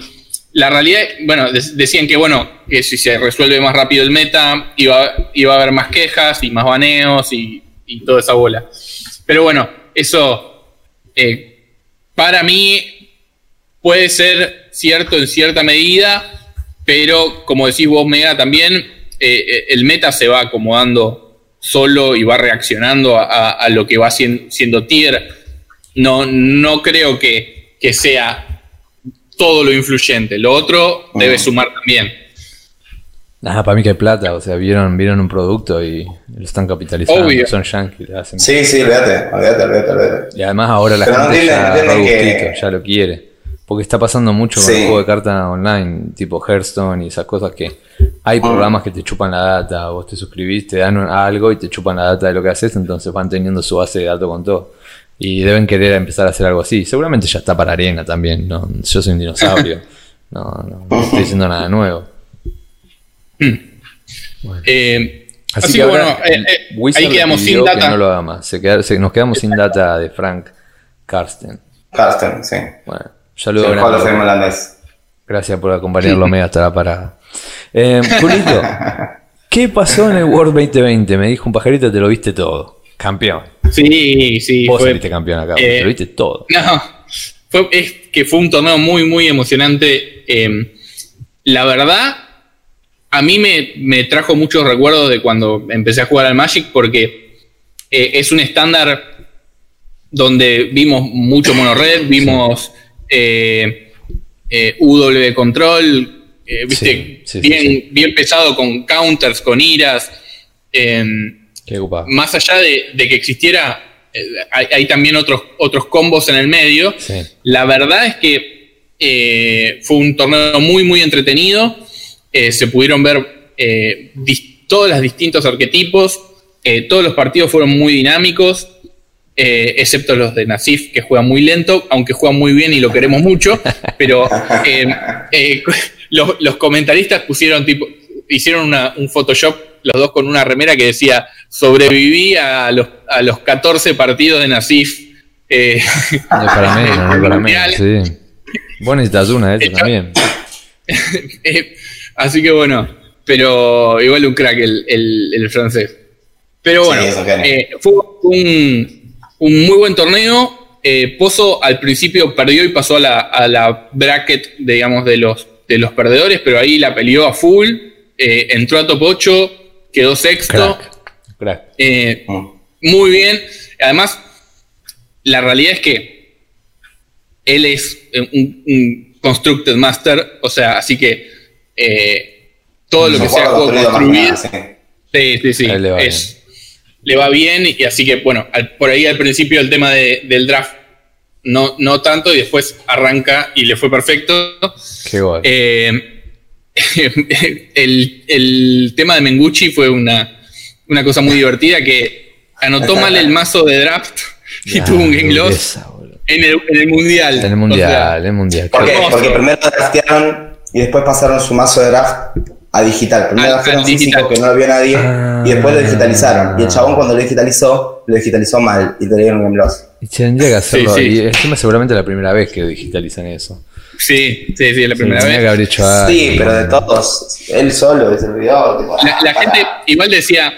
la realidad, bueno, de- decían que bueno, que si se resuelve más rápido el meta, iba, iba a haber más quejas y más baneos y, y toda esa bola. Pero bueno, eso eh, para mí puede ser cierto en cierta medida, pero como decís vos, Mega, también eh, eh, el meta se va acomodando solo y va reaccionando a, a- a lo que va sien- siendo tier. No, no creo que, que sea todo lo influyente. Lo otro debe sumar también. Nada, para mí que hay plata, o sea, vieron, vieron un producto y lo están capitalizando. Obvio. Son yankees, hacen. Sí, sí, olvídate, olvídate, olvídate. Y además ahora la Pero no gente entienden- ya entienden que- ya lo quiere. Porque está pasando mucho con Sí. el juego de cartas online, tipo Hearthstone y esas cosas que hay programas que te chupan la data, vos te suscribís, te dan un- algo y te chupan la data de lo que haces, entonces van teniendo su base de datos con todo. Y deben querer empezar a hacer algo así. Seguramente ya está para arena también, ¿no? Yo soy un dinosaurio. No, no, no estoy diciendo nada nuevo. Eh, Así, así, que, ahora bueno, eh, eh, ahí quedamos sin que data. no lo haga más. Se queda- se- nos quedamos sin data de Frank Karsten. Carsten, sí. Bueno, Grande. Fame holandés. Gracias por acompañarlo, Mega, hasta la parada. Eh, Julito, ¿qué pasó en el World 2020? Me dijo un pajarito, te lo viste todo. Campeón. Sí, sí. Vos fue- saliste campeón acá, eh, te lo viste todo. No, fue, es que fue un torneo muy, muy emocionante. Eh, la verdad a mí me, me trajo muchos recuerdos de cuando empecé a jugar al Magic porque eh, es un estándar donde vimos mucho monored, vimos eh, eh, UW Control, eh, viste, Sí, sí, sí, bien, sí. bien pesado con counters, con iras. em, Qué más allá de, de que existiera, eh, hay, hay también otros, otros combos en el medio. La verdad es que eh, fue un torneo muy, muy entretenido. Eh, se pudieron ver eh, todos los distintos arquetipos. Eh, todos los partidos fueron muy dinámicos, eh, excepto los de Nasif, que juega muy lento, aunque juega muy bien y lo queremos mucho. Pero eh, eh, los, los comentaristas pusieron tipo, hicieron una- un Photoshop, los dos con una remera que decía: sobreviví a los, a los 14 partidos de Nasif. eh, No es para menos, no es para menos, sí. Vos necesitas una de esas también. Eh, así que bueno, pero igual un crack el, el- el francés. Pero bueno, eh, fue un, un muy buen torneo. Eh, Pozo al principio perdió y pasó a la, a la bracket, digamos, de los, de los perdedores, pero ahí la peleó a full. eh, entró a top 8, quedó sexto. Crack. Crack. Eh, muy bien. Además, la realidad es que él es un, un constructed master, o sea, así que eh, todo lo que sea juego construir, sí. sí, sí, es- le va bien y así que bueno, al- por ahí al principio el tema de- del draft no, no tanto y después arranca y le fue perfecto. Qué gol. Eh, el, el tema de Mengucci fue una, una cosa muy divertida que anotó mal el mazo de draft y tuvo un game loss en el, en el mundial. En el O sea, mundial, en el mundial. ¿Por qué? Porque primero draftearon y después pasaron su mazo de draft a digital. Primero Al- al físico digital. que no lo vio nadie Ah. y después lo digitalizaron. Y el chabón cuando lo digitalizó, lo digitalizó mal y te dieron un game loss. Y tendría que hacerlo. Sí, sí. Y encima seguramente la primera vez que digitalizan eso. sí, sí, sí, es la Sí, primera tenía vez. que haber hecho. Sí, pero de todos, él solo se olvidó. tipo, La, ah, la gente igual decía,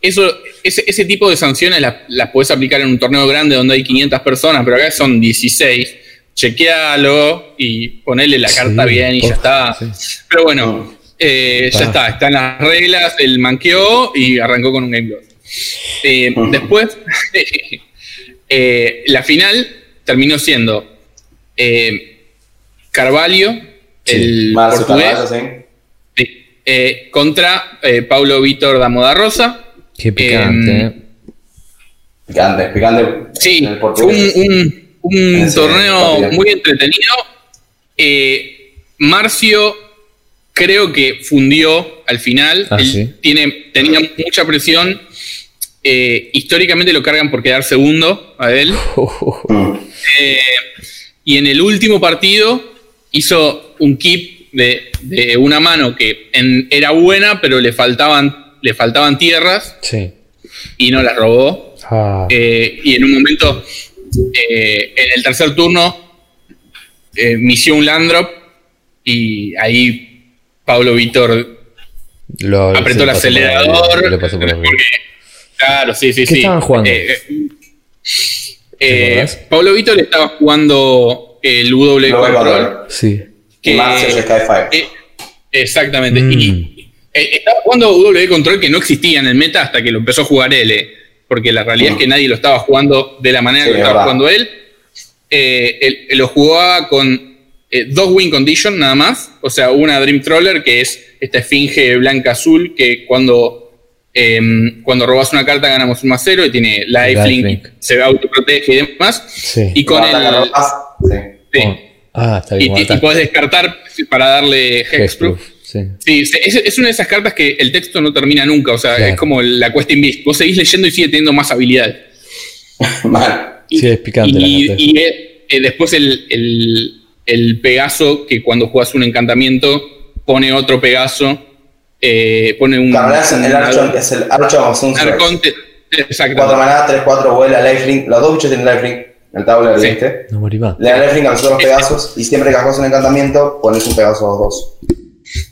eso, ese, ese tipo de sanciones las, las podés aplicar en un torneo grande donde hay 500 personas, pero acá son 16. Chequealo y ponele la Sí, carta bien y ya está. sí. Pero bueno, eh, ya está, están las reglas, él manqueó y arrancó con un game loss. Eh, Después, eh, la final terminó siendo eh, Carvalho, el Marcio portugués, Carvalho, sí. Eh, contra eh, Paulo Víctor da Moda Rosa. Qué picante, Em, eh. Picante, picante. Sí, el fue un, torneo partido. muy entretenido. Eh, Marcio creo que fundió al final. Ah, Él sí. tiene, tenía mucha presión. Eh, históricamente lo cargan por quedar segundo a él. Eh, y en el último partido hizo un keep de, de una mano que en- era buena, pero le faltaban, le faltaban tierras Sí. y no las robó. Ah, Eh, y en un momento, en el tercer turno, misió un land drop y ahí Pablo Víctor lo- apretó sí, el por acelerador. vida, lo pasó por la vida. porque- claro, sí, sí, ¿Qué sí. estaban jugando? Eh, eh, ¿Te eh? Pablo Víctor estaba jugando el W Luego el Control. valor. Sí. que-. Eh, exactamente. Mm. Y eh, estaba jugando W Control que no existía en el meta hasta que lo empezó a jugar él. eh, porque la realidad Mm. es que nadie lo estaba jugando de la manera Sí, que lo es estaba verdad. jugando él. Eh, él, él lo jugaba con eh, dos win condition nada más. O sea, una Dream Troller, que es esta esfinge blanca-azul, que cuando, em, cuando robas una carta ganamos un más cero y tiene lifelink, Lifelink. se autoprotege y demás. Sí. Y con el. sí. sí. Oh, Ah, está Y, bien. y- y podés descartar para darle Hexproof. Hexproof, Sí. Sí, es, es una de esas cartas que el texto no termina nunca, o sea, Claro. es como la Quest Beast. Vos seguís leyendo y sigue teniendo más habilidades. Mal. Sí, es picante la Y, carta. y, eh, eh, después el, el, el Pegaso, que cuando jugás un encantamiento, pone otro Pegaso, eh, pone un. Claro, es el Archon, es el Archon Arconte- 4 Exactamente. manadas, 3, 4 vuela, lifelink. Los dos bichos tienen lifelink. El tabla Sí. ¿viste? No morí más. Le da lifelink a los otros Pegasos y siempre que hagas un encantamiento, pones un Pegaso 2.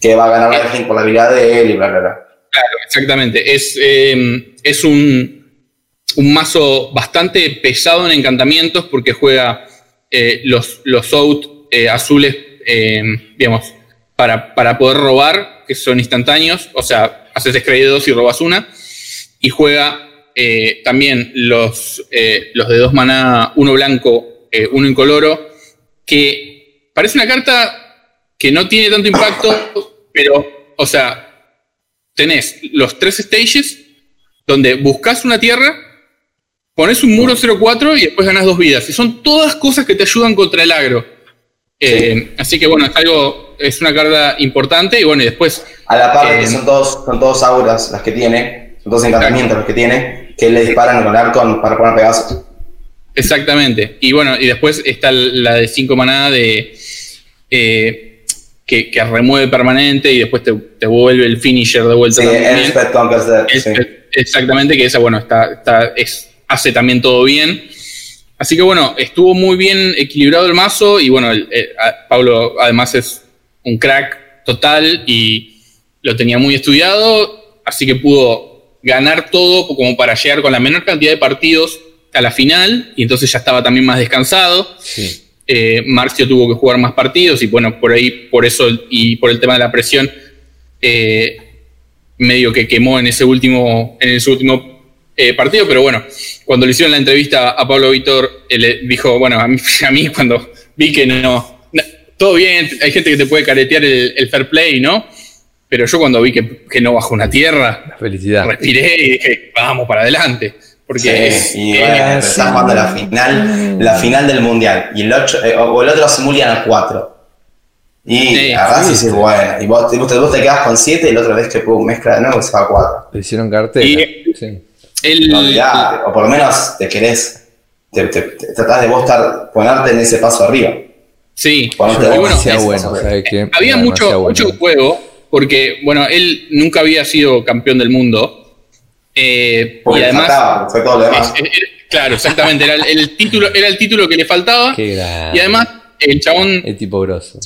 Que va a ganar lifelink por la habilidad de él y bla, bla, bla. Claro, exactamente. Es, eh, es un, un mazo bastante pesado en encantamientos porque juega eh, los, los out eh, azules, eh, digamos, para, para poder robar, que son instantáneos, o sea, haces scry de dos y robas una, y juega eh, también los, los de dos maná, uno blanco, uno incoloro, que parece una carta que no tiene tanto impacto, pero, o sea, tenés los tres stages donde buscas una tierra, pones un muro 0-4 y después ganas dos vidas. Y son todas cosas que te ayudan contra el agro. Así que bueno, es algo, es una carta importante y bueno, y después... A la par que son todos, son todos auras las que tiene, son todos encantamientos los que tiene, que le disparan con arco para poner pedazos. Exactamente. Y bueno, y después está la de 5 maná de. Eh, que, remueve permanente y después te, vuelve el finisher de vuelta. Sí, Exactamente, que esa, bueno, está, está es, hace también todo bien. Así que bueno, estuvo muy bien equilibrado el mazo y bueno, Pablo además es un crack total y lo tenía muy estudiado, así que pudo ganar todo como para llegar con la menor cantidad de partidos a la final y entonces ya estaba también más descansado. Eh, Marcio tuvo que jugar más partidos y bueno, por ahí, por eso y por el tema de la presión, eh, medio que quemó en ese último, en ese último eh, partido, pero bueno, cuando le hicieron la entrevista a Pablo Víctor, él dijo, bueno, a mí, a mí cuando vi que no, todo bien, hay gente que te puede caretear el, fair play, ¿no? Pero yo cuando vi que, que no bajó una tierra, felicidad. respiré y dije, vamos para adelante. Porque sí, y bueno, estás jugando la final, la final del mundial. Y el, ocho, eh, o el otro simulan a 4. Y sí, la sí, es bueno. Y vos, vos, te quedas con 7 y la otra vez que pum, mezcla de nuevo y se va a 4. Le hicieron cartel. Y sí. El, no, ya, o por lo menos te querés. Te, te, te, tratás de vos estar, ponerte en ese paso arriba. Sí, había mucho, mucho juego, porque, bueno, él nunca había sido campeón del mundo. Eh, Porque y además, faltaba, fue todo lo demás. es- es- claro, exactamente, era el, el título, era el título que le faltaba. Qué. Y además, el chabón, El tipo grosso.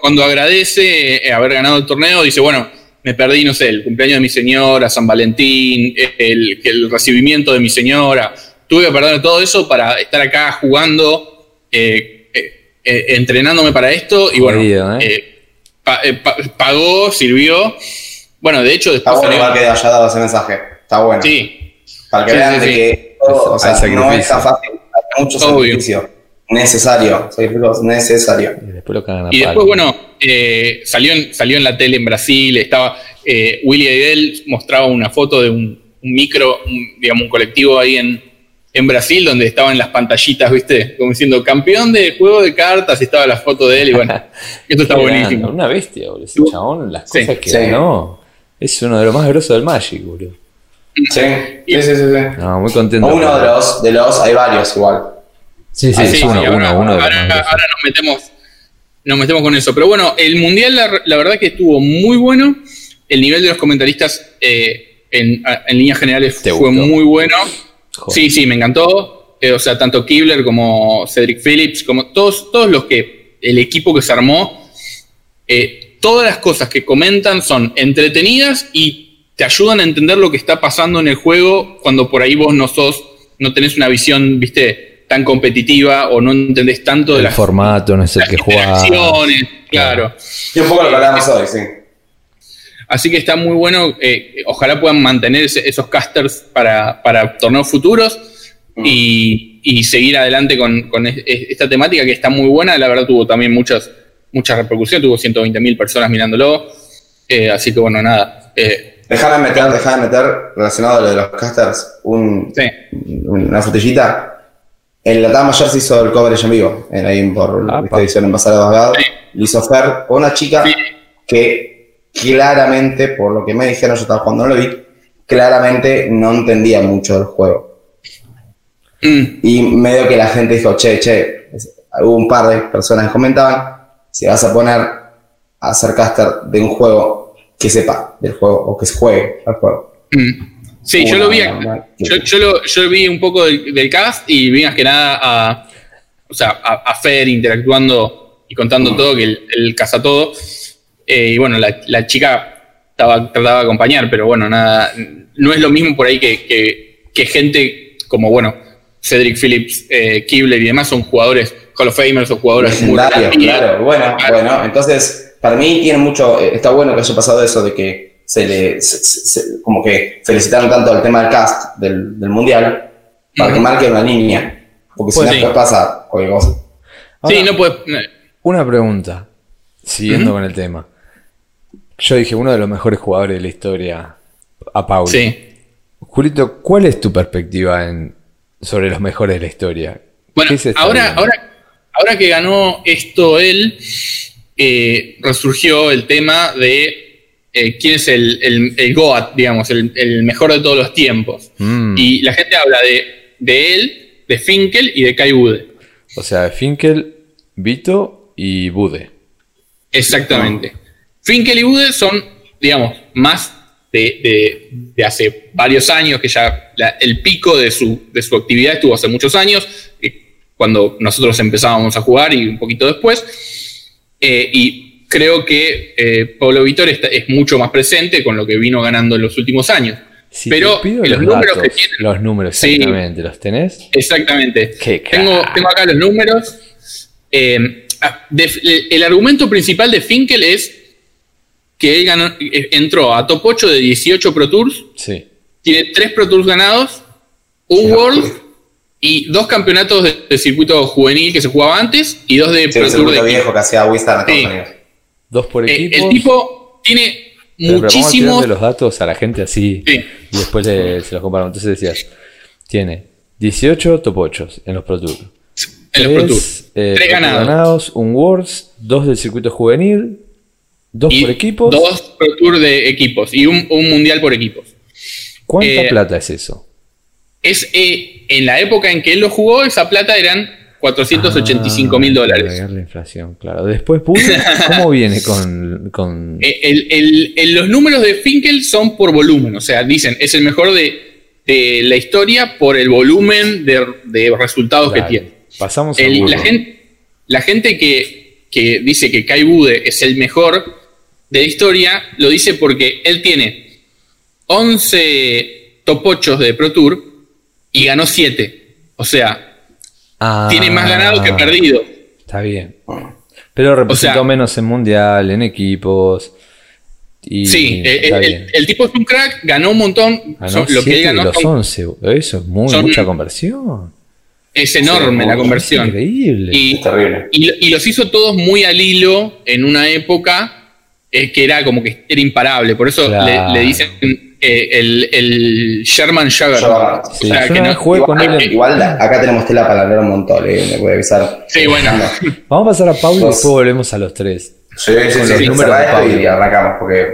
cuando agradece eh, haber ganado el torneo, dice, bueno, me perdí, no sé, el cumpleaños de mi señora, San Valentín, el, el recibimiento de mi señora. Tuve que perder todo eso para estar acá jugando, eh, eh, eh, entrenándome para esto. Y bueno, Jodido, ¿eh? eh, pa- eh, pa- pagó, sirvió. Bueno, de hecho, Está después bueno salió- que haya dado ese mensaje. Está bueno. Sí, Para que Sí, vean sí, de sí. que todo, o sea, no es tan fácil. Hay mucho Obvio. sacrificio. Necesario. Sacrificio necesario. Y después lo cagan a Y palo. después, bueno, eh, salió, en, salió en la tele en Brasil, estaba eh, Willy Aidel mostraba una foto de un, un micro, un, digamos, un colectivo ahí en, en Brasil donde estaban las pantallitas, ¿viste? Como diciendo, campeón de juego de cartas, y estaba la foto de él, y bueno, esto está buenísimo. Una bestia, boludo. Ese chabón, las Sí, cosas que sí. ganó. Es uno de los más grosos del Magic, boludo. Sí, sí, sí, sí. sí. No, muy contento. Uno de los, de los, hay varios igual. Sí, sí, Ah, sí, uno, sí, uno, ahora, uno de los ahora- ahora nos metemos nos metemos con eso. Pero bueno, el mundial, la, la verdad que estuvo muy bueno. El nivel de los comentaristas eh, en, en líneas generales ¿Te fue gustó? muy bueno. Joder. Sí, sí, me encantó. Eh, o sea, tanto Kibler como Cedric Phillips, como todos, todos los que, el equipo que se armó, eh, todas las cosas que comentan son entretenidas y te ayudan a entender lo que está pasando en el juego cuando por ahí vos no sos, no tenés una visión, viste, tan competitiva o no entendés tanto de El las, formato no es el las que juega. claro. Y un poco lo que hablamos hoy, sí. Así que está muy bueno. eh, ojalá puedan mantener ese- esos casters para, para torneos futuros y, y seguir adelante con, con es- es- esta temática que está muy buena. La verdad tuvo también muchas, muchas repercusiones. Tuvo 120.000 personas mirándolo. Eh, así que bueno, nada. eh, Déjame meter, déjame meter, relacionado a lo de los casters, un, sí. una frutillita. En la Tama Mayor se hizo el coverage en vivo, en ahí por Apa. esta edición en Pasar de Abogado. Sí. Lo hizo Fer con una chica Sí. que claramente, por lo que me dijeron, yo estaba jugando, no lo vi, claramente no entendía mucho del juego. Mm, Y medio que la gente dijo, che, che, hubo un par de personas que comentaban, si vas a poner a hacer caster de un juego que sepa del juego o que se juegue al juego. mm. Sí, yo lo vi. Yo, yo lo, yo vi un poco del, del cast y vi más que nada a, o sea, a, a Fer interactuando y contando todo, que él, él caza todo. Eh, y bueno, la, la chica estaba, trataba de acompañar, pero bueno, nada, no es lo mismo por ahí que, que, que gente como, bueno, Cedric Phillips, eh, Kibler y demás son jugadores Hall of Famers o jugadores muy Legendario, reconocidos. claro. Bueno, Claro. bueno, entonces para mí tiene mucho, eh, está bueno que haya pasado eso de que se le, se- se- se- como que felicitaron tanto el tema del cast del, del mundial para que marque una línea, porque si Pues no sí. después pasa cualquier cosa. sí, no puedes. Una pregunta, siguiendo con el tema. Yo dije, uno de los mejores jugadores de la historia, a Paulo. Sí. Julito, ¿cuál es tu perspectiva en, sobre los mejores de la historia? Bueno, ¿Qué se está ahora, viendo? ahora, ahora que ganó esto él, eh, resurgió el tema de eh, quién es el, el, el GOAT, digamos, el, el mejor de todos los tiempos. Mm. Y la gente habla de, de él, de Finkel y de Kai Bude. O sea, Finkel, Vito y Bude. Exactamente. Finkel y Bude son, digamos, más de, de- de hace varios años, que ya la- el pico de su, de su actividad estuvo hace muchos años, eh, cuando nosotros empezábamos a jugar y un poquito después. Eh, y creo que eh, Pablo Vítor está- es mucho más presente con lo que vino ganando en los últimos años. Si Pero los los, números datos, que tiene- los números Sí. exactamente, ¿los tenés? Exactamente. Tengo, tengo acá los números. Eh, ah, de- el, argumento principal de Finkel es que él ganó- eh, entró a top 8 de 18 Pro Tours, Sí. tiene 3 Pro Tours ganados, un Sí. World y dos campeonatos de, de circuito juvenil que se jugaba antes y dos de Sí, Pro el Tour de viejo que hacía Wizard en Sí. Estados Unidos. Dos por Eh, equipos. el tipo tiene Pero- muchísimos. los datos a la gente así Sí. y después le- se los comparamos. Entonces decías, tiene 18 top 8 en los Pro Tour. en los Pro Tour. Tres, eh, Tres Tour ganados. un Worlds, dos del circuito juvenil, dos Y por equipos. Dos Pro Tour de equipos y un, un mundial por equipos. ¿Cuánta eh, plata es eso? Es, eh, en la época en que él lo jugó, esa plata eran 485 mil Ah, dólares. la inflación, claro. Después, Pude, ¿cómo viene con, con- Eh, el- el- el- los números de Finkel son por volumen, o sea, dicen, es el mejor de, de la historia por el volumen de, de resultados que tiene. Pasamos a El- la, gente, la gente que, que dice que Kai Bude es el mejor de la historia, lo dice porque él tiene 11 top 8 de Pro Tour y ganó 7. O sea, Ah, tiene más ganado que perdido. Está bien. Pero representó sea- menos en mundial, en equipos. Y Sí, el, está el- tipo es un crack, ganó un montón. Ganó son- lo que ganó los son- 11. Eso es muy, son- mucha conversión. es enorme Sí, la es conversión. Increíble. Y, Es terrible. y- y los hizo todos muy al hilo en una época eh, que era como que era imparable. Por eso Claro. le, le dicen eh, el, el Sherman. O Sí, sea, que una no- jugué con igual- él en- Igual acá tenemos tela para hablar un montón, eh, me voy a avisar. Sí, bueno. Vamos a pasar a Pablo y después volvemos a los tres. Sí, sí, sí, los sí, números de Pablo. y arrancamos, porque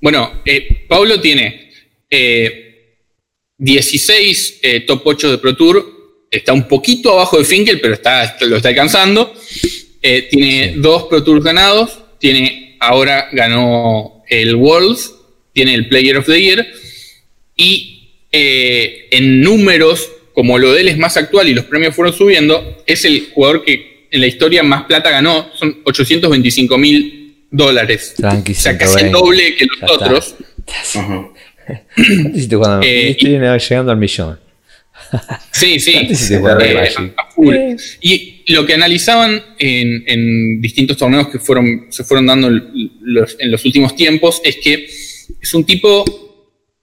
Bueno, eh, Pablo tiene eh, 16 eh, top 8 de Pro Tour. Está un poquito abajo de Finkel, pero está, lo está alcanzando. Eh, tiene dos Pro Tours ganados. Tiene, ahora ganó el Worlds. Tiene el Player of the Year. Y eh, en números, como lo de él es más actual y los premios fueron subiendo, es el jugador que en la historia más plata ganó. Son 825 mil dólares. Tranqui, O sea, casi el 120. doble que Ya los otros. ¿Cuánto hiciste jugando? Eh, Estoy llegando al millón. Sí, sí. ¿Cuánto hiciste Sí, jugando terrible. al Eh, Magic? a full. Eh, Y lo que analizaban en, en distintos torneos que fueron, se fueron dando los- en los últimos tiempos es que es un tipo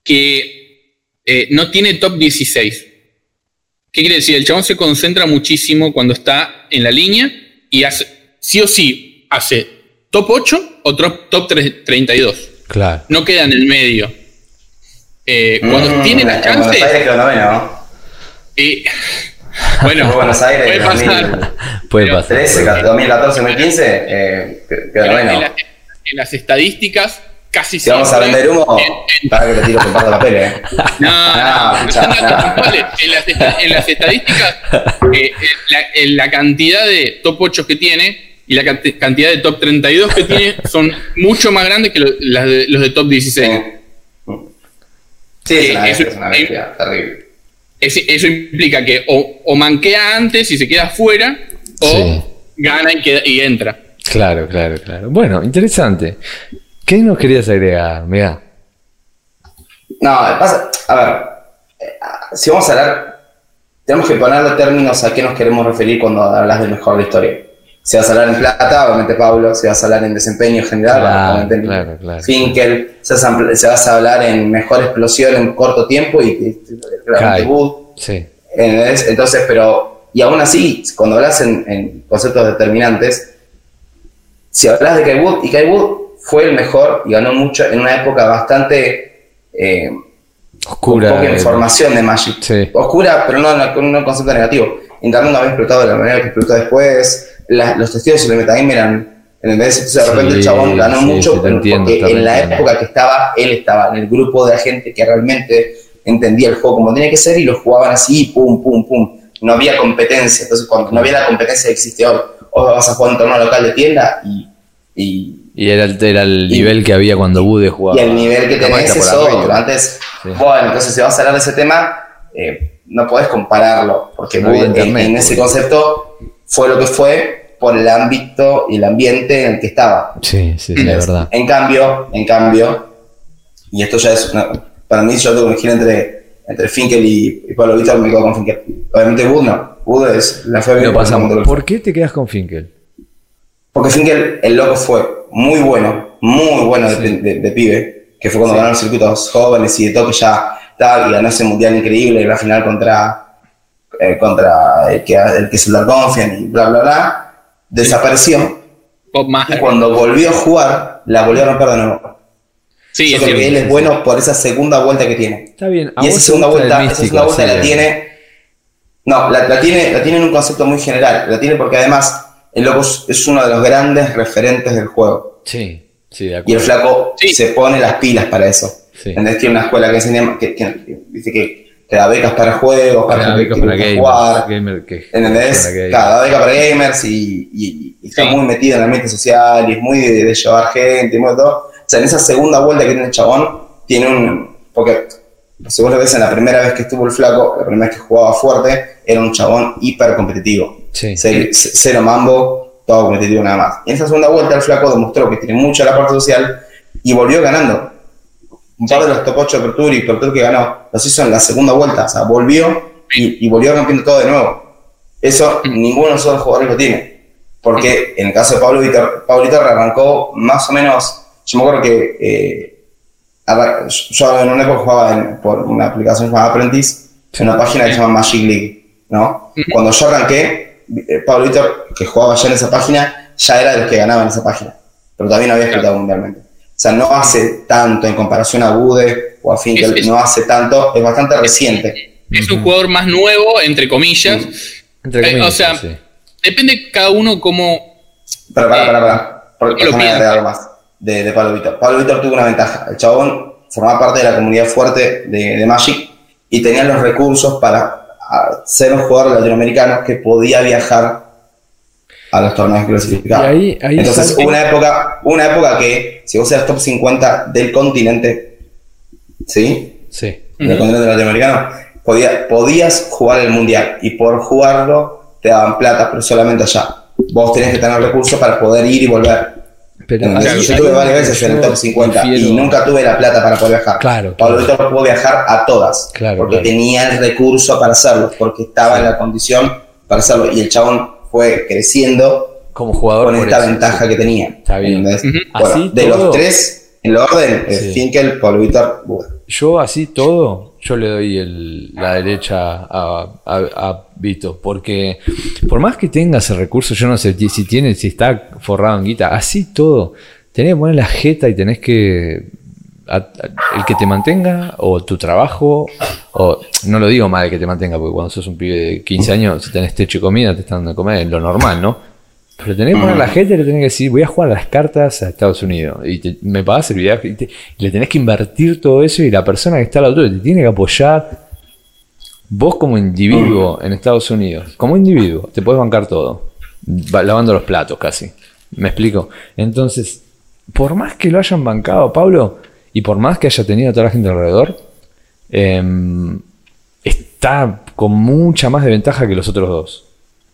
que eh, no tiene top 16. ¿Qué quiere decir? El chabón se concentra muchísimo cuando está en la línea y hace, sí o sí, hace top 8 o top, top 3 32. Claro. No queda en el medio. Eh, cuando Mm, tiene la en chance. Buenos Aires quedó noveno, ¿no? eh, bueno, Fue Buenos Aires puede pasar. Puede pasar. 2013, 2014, 2015, eh, en, la- en las estadísticas, casi Si vamos a siempre- vender humo, en- en- para que te tiro comparto la pele, eh. no, No, no, no datos puntuales. En las, en las estadísticas, eh, eh, la, eh, la cantidad de top 8 que tiene y la cant- cantidad de top 32 que tiene son mucho más grandes que lo- las de- los de top 16. Sí, es una Eh, bestia, eso- es una bestia, terrible. Ese- eso implica que o, o manquea antes y se queda fuera, o Sí. gana y, queda, y entra. Claro, claro, claro. Bueno, interesante. ¿Qué nos querías agregar? Mirá. No, pasa, a ver, eh, si vamos a hablar, tenemos que ponerle términos a qué nos queremos referir cuando hablas del mejor de la historia. Si vas a hablar en plata, obviamente Pablo. Si vas a hablar en desempeño general, Claro, obviamente claro, claro. Finkel. Si vas, a, hablar en mejor explosión en corto tiempo y. Wood. Sí. Entonces, pero, y aún así, cuando hablas en, en conceptos determinantes, si hablas de Kai Wood, y Kai Wood fue el mejor y ganó mucho en una época bastante eh, Oscura. con poca eh, información de Magic. Sí. Oscura, pero no, no con un concepto negativo. Internet no había explotado de la manera que explotó después, la- los testigos sobre metagame eran. ¿entendés? Entonces, de repente el chabón ganó sí, mucho, pero entiendo, porque en la entiendo. época que estaba, él estaba en el grupo de gente que realmente entendía el juego como tenía que ser y lo jugaban así, pum, pum, pum. No había competencia. Entonces, cuando no había la competencia que existe hoy, o vas a jugar en torneo local de tienda y, y, Y era el, era el Y- nivel que había cuando Bude jugaba. y el nivel que tenés es otro. Antes, Sí. bueno, entonces si vas a hablar de ese tema, eh, no podés compararlo, porque No Wood, en, ese concepto fue lo que fue por el ámbito y el ambiente en el que estaba. Sí, sí, la verdad. En cambio, en cambio, y esto ya es una- para mí yo tengo que elegir entre, entre Finkel y, y Pablo Víctor, me quedo con Finkel. Obviamente Wood no, Wood es la mundo del ¿Por qué te quedas con Finkel? porque Finkel, el loco fue muy bueno, muy bueno de, Sí. de- de pibe, que fue cuando Sí. ganó los circuitos jóvenes y de todo que ya estaba y ganó ese mundial increíble en la final contra, eh, contra el que, el que es el Dark Confian y bla, bla, bla. Desapareció Bob y cuando volvió a jugar, la volvió a romper de nuevo. Sí, Yo es creo que él es bueno por esa segunda vuelta que tiene. Está bien. ¿a Y esa segunda vuelta, esa segunda vuelta la de- tiene. No, la, la tiene, la tiene en un concepto muy general. La tiene porque además el loco es- uno de los grandes referentes del juego. Sí, sí, de Y el acuerdo. flaco Sí. se pone las pilas para eso. Sí. ¿Entendés? Tiene una escuela que enseña, que, que- que dice que, que da becas para juegos, para, Para que para gamers, jugar. gamer que- ¿Entendés? para gamers. Claro, da beca para gamers y, y- y está Sí. muy metido en el ambiente social y es muy de, de llevar gente y muy todo. O sea, en esa segunda vuelta que tiene el chabón, tiene un. Porque, si vos lo ves en la primera vez que estuvo el flaco, la primera vez que jugaba fuerte, era un chabón hiper competitivo. Sí. Cero, cero mambo, todo competitivo nada más. Y en esa segunda vuelta el flaco demostró que tiene mucho la parte social y volvió ganando. Un par de los top 8 de Pro Tour y Tour que ganó los hizo en la segunda vuelta, o sea, volvió y, y volvió rompiendo todo de nuevo. Eso ninguno de los otros jugadores lo tiene. Porque en el caso de Pablo Vítor arrancó más o menos, yo me acuerdo que eh, yo en una época jugaba en- por una aplicación llamada Apprentice, en una página que se llama Magic League, ¿no? Cuando yo arranqué, Pablo Vítor, que jugaba ya en esa página, ya era de los que ganaban en esa página, pero también había explotado mundialmente. O sea, no hace tanto en comparación a Bude o a Finkel, Es- no hace tanto, es bastante reciente. Es un jugador más nuevo, entre comillas. Entre Eh, o sea, sí. Depende cada uno cómo. Pero para, Eh, para, para. Porque ¿cómo lo déjame piensa? agregar algo más de, de Pablo Víctor. Pablo Víctor tuvo una ventaja. El chabón formaba parte de la comunidad fuerte de, de Magic y tenía los recursos para a, ser un jugador latinoamericano que podía viajar a los torneos clasificados. Y ahí- ahí Entonces, sale- una época, una época que, si vos eras top 50 del continente, ¿sí? Sí. del continente latinoamericano, podía- podías jugar el mundial y por jugarlo te daban plata, pero solamente allá. Vos tenés que tener recursos para poder ir y volver. Pero yo tuve varias veces en el top 50 y nunca tuve la plata para poder viajar. Claro, Pablo claro. Víctor pudo viajar a todas Claro, porque claro. tenía el recurso para hacerlo, porque estaba en la condición para hacerlo y el chabón fue creciendo Como jugador con esta eso, venta sí. que tenía. Está bien. Ujú. Bueno, Así de todo- los tres, en el orden, eh, Sí. Finkel, Pablo Víctor, Buda. Yo así todo, yo le doy el- la derecha a, a, a Vito, porque por más que tengas el recurso, yo no sé si tiene, si está forrado en guita, así todo, tenés que poner la jeta y tenés que el que te mantenga o tu trabajo o no lo digo mal el que te mantenga porque cuando sos un pibe de 15 años si tenés techo y comida te están dando de comer es lo normal ¿no? Pero tenés que poner la jeta y le tenés que decir voy a jugar a las cartas a Estados Unidos y te- me pagás el viaje y, te- y le tenés que invertir todo eso y la persona que está al lado tuyo te tiene que apoyar. Vos como individuo en Estados Unidos como individuo te puedes bancar todo. Va- lavando los platos casi. Me explico entonces por más que lo hayan bancado Pablo y por más que haya tenido a toda la gente alrededor em, está con mucha más de ventaja que los otros dos.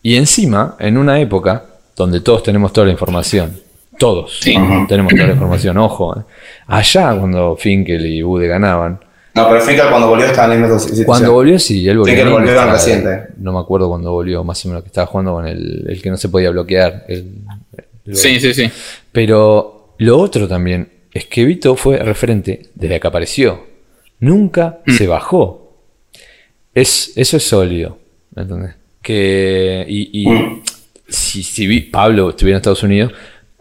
Y encima, en una época donde todos tenemos toda la información, todos Sí. tenemos toda la información, ojo, eh. allá cuando Finkel y Bude ganaban, No, pero Finkel cuando volvió estaba en la misma situación. Cuando volvió, sí, él volvió. Finkel volvió tan reciente. No me acuerdo cuando volvió, más o menos que estaba jugando con el, el que no se podía bloquear. el- el- Sí, sí, sí. Pero lo otro también es que Vito fue referente desde que apareció. Nunca Mm. se bajó. Es, eso es sólido. ¿me ¿Entendés? Que, y, y Mm. Si, si vi- Pablo estuviera en Estados Unidos,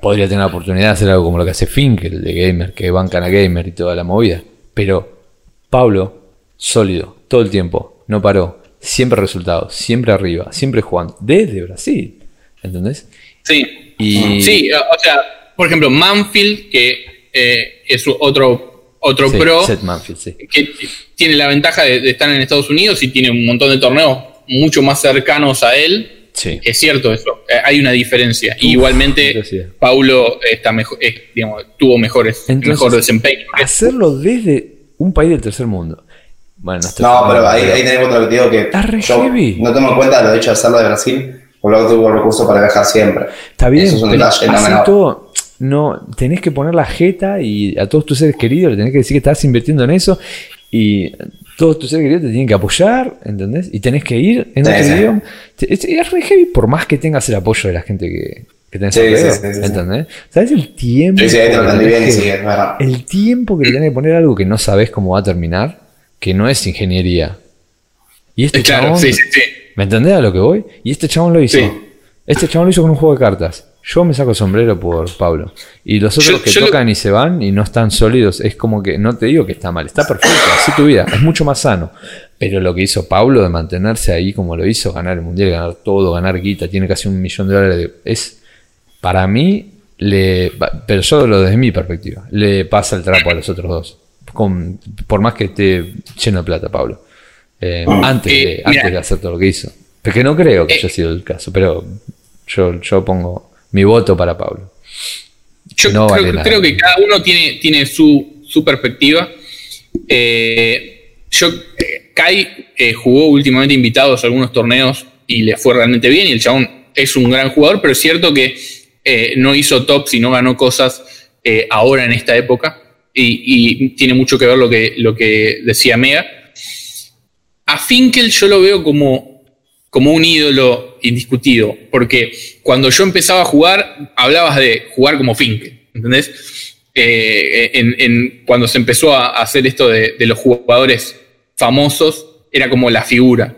podría tener la oportunidad de hacer algo como lo que hace Finkel de Gamer, que bancan a Gamer y toda la movida. Pero Pablo, sólido, todo el tiempo, no paró. Siempre resultados, siempre arriba, siempre jugando. Desde Brasil. ¿Entendés? Sí. Y, Sí, o sea, por ejemplo, Manfield, que eh, es otro, otro Sí, pro, Seth Manfield, sí. que tiene la ventaja de, de estar en Estados Unidos y tiene un montón de torneos mucho más cercanos a él. Sí. Es cierto eso, eh, hay una diferencia. Igualmente. Paulo está mejor, eh, digamos, tuvo mejores, Entonces, mejor desempeño. Hacerlo desde un país del tercer mundo. Bueno, no pero ahí, ahí tenemos otro digo que Está re yo heavy. no tomo en cuenta lo hecho de hacerlo de Brasil, por lo que tuvo recursos para viajar siempre. Está bien, Eso es un pero detalle, no así todo, no, tenés que poner la jeta y a todos tus seres queridos le tenés que decir que estás invirtiendo en eso y todos tus seres queridos te tienen que apoyar, ¿entendés? Y tenés que ir en Sí, otro sí. idioma. Es, es re heavy por más que tengas el apoyo de la gente que, que tenés Sí, alrededor, sí, sí, sí, sí. ¿entendés? ¿Sabes el tiempo? Sí, que bien que-. El tiempo que le tenés que poner a algo que no sabes cómo va a terminar, que no es ingeniería. Y este claro, chabón, sí, sí, sí. ¿Me entendés a lo que voy? Y este chabón lo hizo. Este chabón lo hizo con un juego de cartas. Yo me saco el sombrero por Pablo. Y los otros Yo- que yo lo- tocan y se van y no están sólidos, es como que, no te digo que está mal, está perfecto, así tu vida, es mucho más sano. Pero lo que hizo Pablo de mantenerse ahí como lo hizo, ganar el mundial, ganar todo, ganar guita, tiene casi un millón de dólares, de- es, para mí, le, pero solo desde mi perspectiva, le pasa el trapo a los otros dos. Con, por más que esté lleno de plata, Pablo. Eh, antes, Eh, de, antes de hacer todo lo que hizo. Porque no creo que Eh. haya sido el caso, pero yo, yo pongo mi voto para Pablo. Yo No creo, vale creo que cada uno tiene, tiene su, su perspectiva. Eh, yo, eh, Kai eh, jugó últimamente invitados a algunos torneos y le fue realmente bien. Y el chabón es un gran jugador, pero es cierto que eh, no hizo tops y no ganó cosas ahora en esta época. Y, y tiene mucho que ver lo que, lo que decía Mega. A Finkel yo lo veo como, como un ídolo indiscutido, porque cuando yo empezaba a jugar, hablabas de jugar como Finkel, ¿entendés? Eh, en, en- cuando se empezó a hacer esto de, de los jugadores famosos, era como la figura.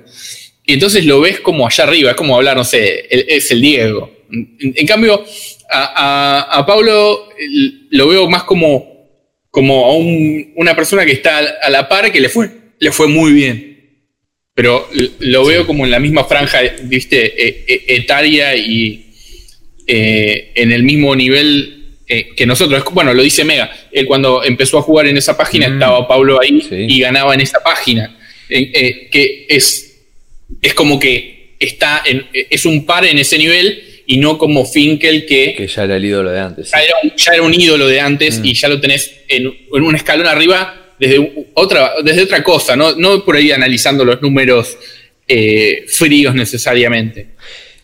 Y entonces lo ves como allá arriba, es como hablar, no sé, es el Diego. En, cambio, a, a- a Pablo lo veo más como, como a un- una persona que está a la par que le fue, le fue muy bien pero lo veo como en la misma franja, viste, e- e- etaria y eh, en el mismo nivel eh, que nosotros. Bueno, lo dice Mega. Él cuando empezó a jugar en esa página Mm. estaba Pablo ahí Sí. y ganaba en esa página. Eh, eh, que es, es como que está en- es un par en ese nivel y no como Finkel que, Que ya era el ídolo de antes. sí. ya, era un, ya era un ídolo de antes Mm. y ya lo tenés en, en un escalón arriba desde otra, desde otra cosa, no, no por ahí analizando los números eh, fríos necesariamente.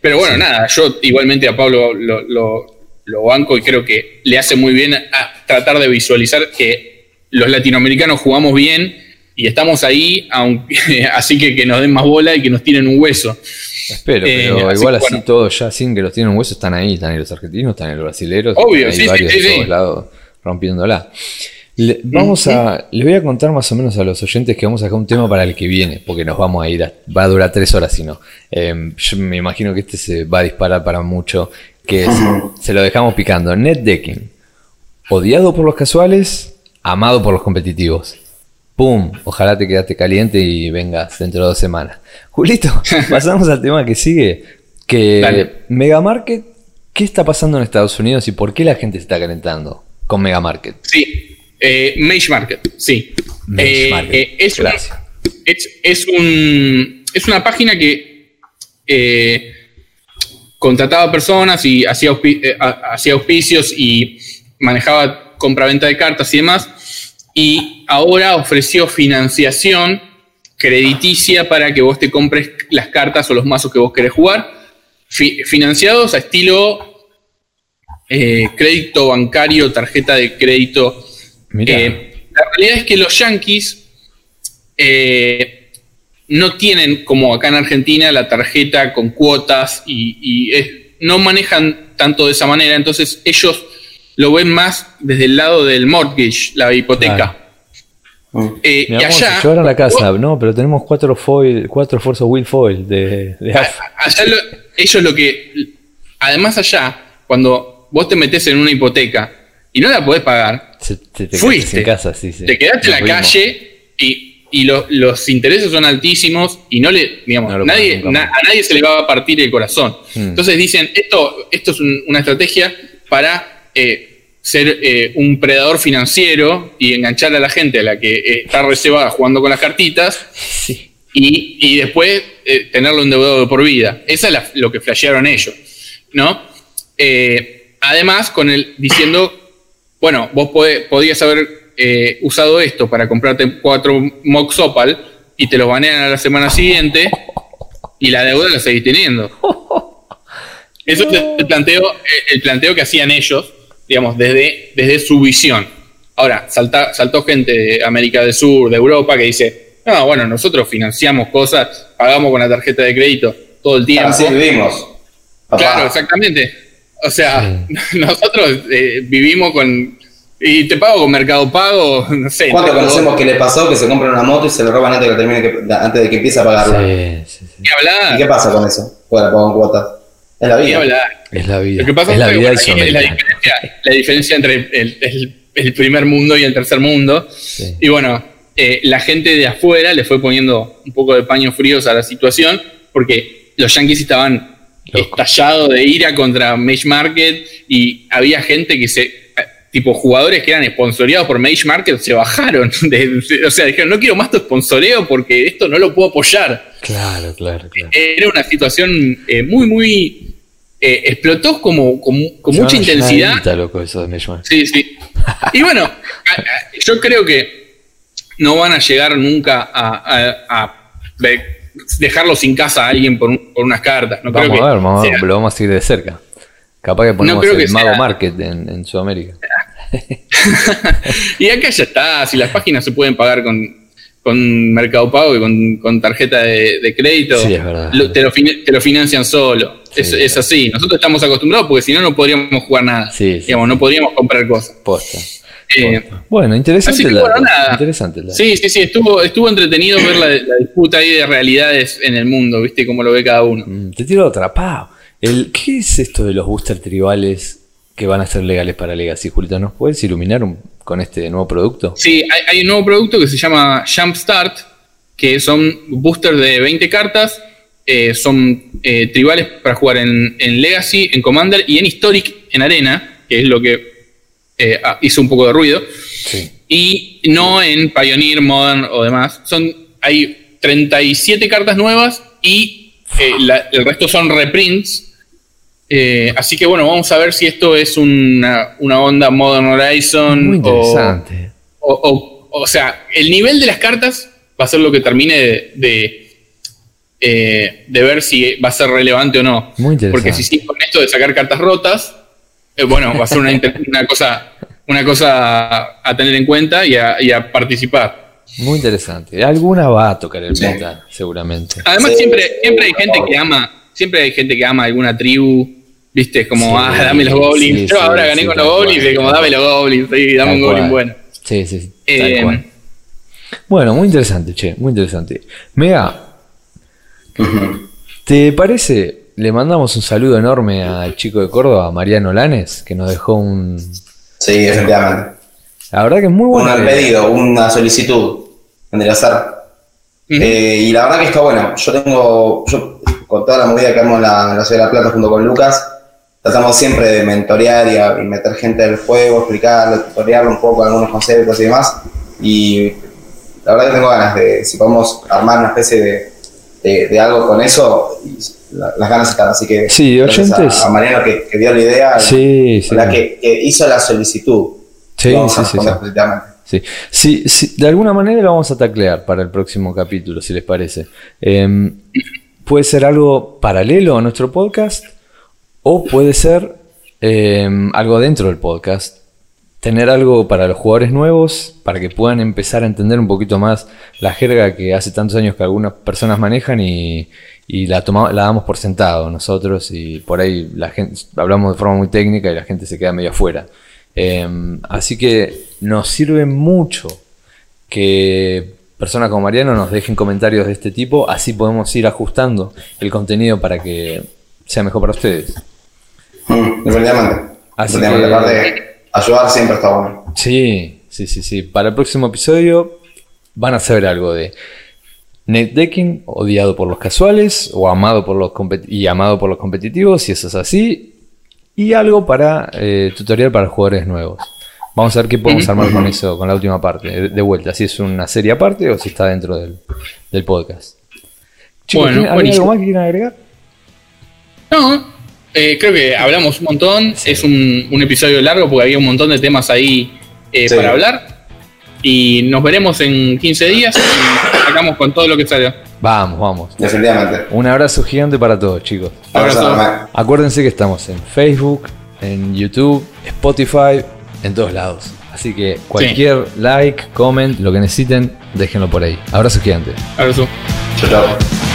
Pero bueno, nada, yo igualmente a Pablo lo, lo- lo banco y creo que le hace muy bien a tratar de visualizar que los latinoamericanos jugamos bien y estamos ahí, aunque, así que que nos den más bola y que nos tiren un hueso. Espero, Eh, pero igual así bueno. todos ya sin que los tienen huesos están ahí, están ahí los argentinos, están ahí los brasileños, Obvio, sí, sí, varios sí, de todos lados rompiéndola. Le- vamos a, les voy a contar más o menos a los oyentes que vamos a sacar un tema para el que viene, porque nos vamos a ir, a- va a durar tres horas si no. Eh, yo me imagino que este se va a disparar para mucho, que es, se lo dejamos picando. Net decking, odiado por los casuales, amado por los competitivos. ¡Pum! Ojalá te quedaste caliente y vengas dentro de dos semanas. Julito, pasamos al tema que sigue. Que Dale. Megamarket, ¿qué está pasando en Estados Unidos y por qué la gente se está calentando con Megamarket? Sí, eh, Mage Market, sí. Mage Eh, Market, eh, es, un- gracias. es, es un, es una página que eh, contrataba personas y hacía, auspi- ha- hacía auspicios y manejaba compra-venta de cartas y demás. Y ahora ofreció financiación crediticia para que vos te compres las cartas o los mazos que vos querés jugar, fi- financiados a estilo crédito bancario, tarjeta de crédito. Eh, la realidad es que los Yankees eh, no tienen, como acá en Argentina, la tarjeta con cuotas y, y es- no manejan tanto de esa manera. Entonces ellos lo ven más desde el lado del mortgage, la hipoteca. Claro. Mm. Eh, y Mirá, vamos allá, a llevar a la casa. No, pero tenemos cuatro foil, cuatro Forza Wheel Foil de, de allá lo- ellos lo que. Además, allá, cuando vos te metes en una hipoteca y no la podés pagar, Se- te, te Fuiste. quedaste en casa, sí, sí. te quedaste en la fuimos. calle y, y lo- los intereses son altísimos y no le. Digamos, No nadie, na- a nadie se le va a partir el corazón. Mm. Entonces dicen: esto, esto es un- una estrategia para. eh, ser eh, un predador financiero y enganchar a la gente a la que eh, está reservada jugando con las cartitas Sí. y, y después eh, tenerlo endeudado de por vida. Eso es la- lo que flashearon ellos, ¿no? Eh, además, con el diciendo, bueno, vos podés- podías haber eh, usado esto para comprarte cuatro Mox Opal y te los banean a la semana siguiente y la deuda la seguís teniendo. Eso es el planteo, el planteo que hacían ellos, digamos, desde, desde su visión. Ahora, salta- saltó gente de América del Sur, de Europa, que dice, no, bueno, nosotros financiamos cosas, pagamos con la tarjeta de crédito todo el tiempo. Así vivimos. Claro, exactamente. O sea, nosotros eh, vivimos con... Y te pago con Mercado Pago, no sé. ¿Cuánto conocemos que le pasó que se compran una moto y se le roban antes de que, termine que- antes de que empiece a pagarla? Sí, sí, sí. Ni hablar. ¿Y qué pasa con eso? Bueno, la pago en cuotas. Es la vida. hablar. Es la vida. Lo que pasa es la que, vida bueno, es la diferencia, la diferencia entre el, el- el primer mundo y el tercer mundo. Sí. Y bueno, eh, la gente de afuera le fue poniendo un poco de paños fríos a la situación porque los yankees estaban Loco. estallados de ira contra Mage Market y había gente que se. Tipo, jugadores que eran sponsoreados por Mage Market se bajaron. de- de- o sea, dijeron, no quiero más tu sponsoreo porque esto no lo puedo apoyar Claro, claro, claro. era una situación eh, muy, muy. eh, explotó como con, con Se mucha intensidad. guita, loco, eso de Meshman. Sí, sí. Y bueno, a- a- yo creo que no van a llegar nunca a, a- dejarlo sin casa a alguien por, un- por unas cartas. No creo Vamos que a ver, vamos a ver, lo vamos a seguir de cerca. Capaz que ponemos creo el que Mago sea- Market en, en Sudamérica. y acá ya está, si las páginas se pueden pagar con, con Mercado Pago y con, con tarjeta de, de crédito, Sí, es verdad. lo- te, lo te lo financian solo. Sí, es, es así. Nosotros estamos acostumbrados porque si no, no podríamos jugar nada. Sí, sí, Digamos, no podríamos comprar cosas. Posta. Eh. Bueno, interesante que, dato. bueno. Interesante. Sí, sí, sí, estuvo, estuvo entretenido ver la, la disputa ahí de realidades en el mundo, ¿viste? Cómo lo ve cada uno. Mm, te tiro otra. Pa. El, ¿Qué es esto de los booster tribales que van a ser legales para Legacy, Julita? ¿Nos puedes iluminar un- con este nuevo producto? Sí, hay, hay un nuevo producto que se llama Jumpstart, que son boosters de 20 cartas, eh, son eh, tribales para jugar en, en Legacy, en Commander y en Historic en Arena, que es lo que eh, ah, hizo un poco de ruido, Sí. y no en Pioneer, Modern o demás. Son, hay 37 cartas nuevas y eh, la- el resto son reprints. Eh, así que bueno, vamos a ver si esto es una, una onda Modern Horizon Muy o, interesante. o, o- o sea, el nivel de las cartas va a ser lo que termine de, de, eh, de ver si va a ser relevante o no. Muy interesante. Porque si sí con esto de sacar cartas rotas, eh, bueno, va a ser una, cosa una cosa a tener en cuenta y a, y a participar. Muy interesante. Alguna va a tocar el Sí. meta, seguramente. Además, Sí, siempre, siempre hay gente que ama, siempre hay gente que ama alguna tribu, viste, como, Sí, ah, dame los goblins. sí, Yo sí, ahora gané sí, con los goblins, cual, y como dame los goblins, sí, dame un goblin bueno. Sí, sí, sí. Tal Eh, cual. Bueno, muy interesante, che, muy interesante. Mega. ¿te parece? Le mandamos un saludo enorme al chico de Córdoba, a Mariano Lanes, que nos dejó un. Sí, efectivamente. La verdad que es muy bueno. un pedido, una solicitud, vendría a ser. Eh, y la verdad que está bueno. Yo tengo, yo con toda la movida que amo en la, en la Ciudad de la Plata junto con Lucas, tratamos siempre de mentorear y, a- y meter gente del juego, explicarlo, tutoriarlo un poco algunos conceptos y demás. Y la verdad que tengo ganas de, si podemos armar una especie de, de- de algo con eso, y la- las ganas están. Así que Sí, oyentes. A, a Mariano que, que dio la idea, Sí, sí. la que, que hizo la solicitud. Sí, sí. Sí. Sí, sí, de alguna manera lo vamos a taclear para el próximo capítulo, si les parece. Em, puede ser algo paralelo a nuestro podcast o puede ser em, algo dentro del podcast tener algo para los jugadores nuevos, para que puedan empezar a entender un poquito más la jerga que hace tantos años que algunas personas manejan y, y la, tomamos, la damos por sentado nosotros y por ahí la gente hablamos de forma muy técnica y la gente se queda medio afuera. Em, así que nos sirve mucho que personas como Mariano nos dejen comentarios de este tipo, así podemos ir ajustando el contenido para que sea mejor para ustedes. Mm, definitivamente. Así Definitivamente. que- Aparte, ayudar siempre está bueno. Sí, sí, sí, sí. Para el próximo episodio van a saber algo de netdecking, odiado por los casuales o amado por los y amado por los competitivos, si eso es así, y algo para eh, tutorial para jugadores nuevos. Vamos a ver qué podemos armar con eso, con la última parte, de, vuelta, si es una serie aparte o si está dentro del, del podcast. Chicos, Bueno, ¿tienen- ¿hay buenísimo. algo más que quieran agregar? No, eh, creo que hablamos un montón. Es un, un episodio largo porque había un montón de temas ahí eh, Sí. para hablar. Y nos veremos en 15 días y sacamos con todo lo que salió. Vamos, vamos. Definitivamente. Un abrazo gigante para todos, chicos. Abrazo. Abrazo. Acuérdense que estamos en Facebook, en YouTube, Spotify, en todos lados. Así que cualquier like, comment, lo que necesiten, déjenlo por ahí. Abrazo gigante. Abrazo. Chao, chao.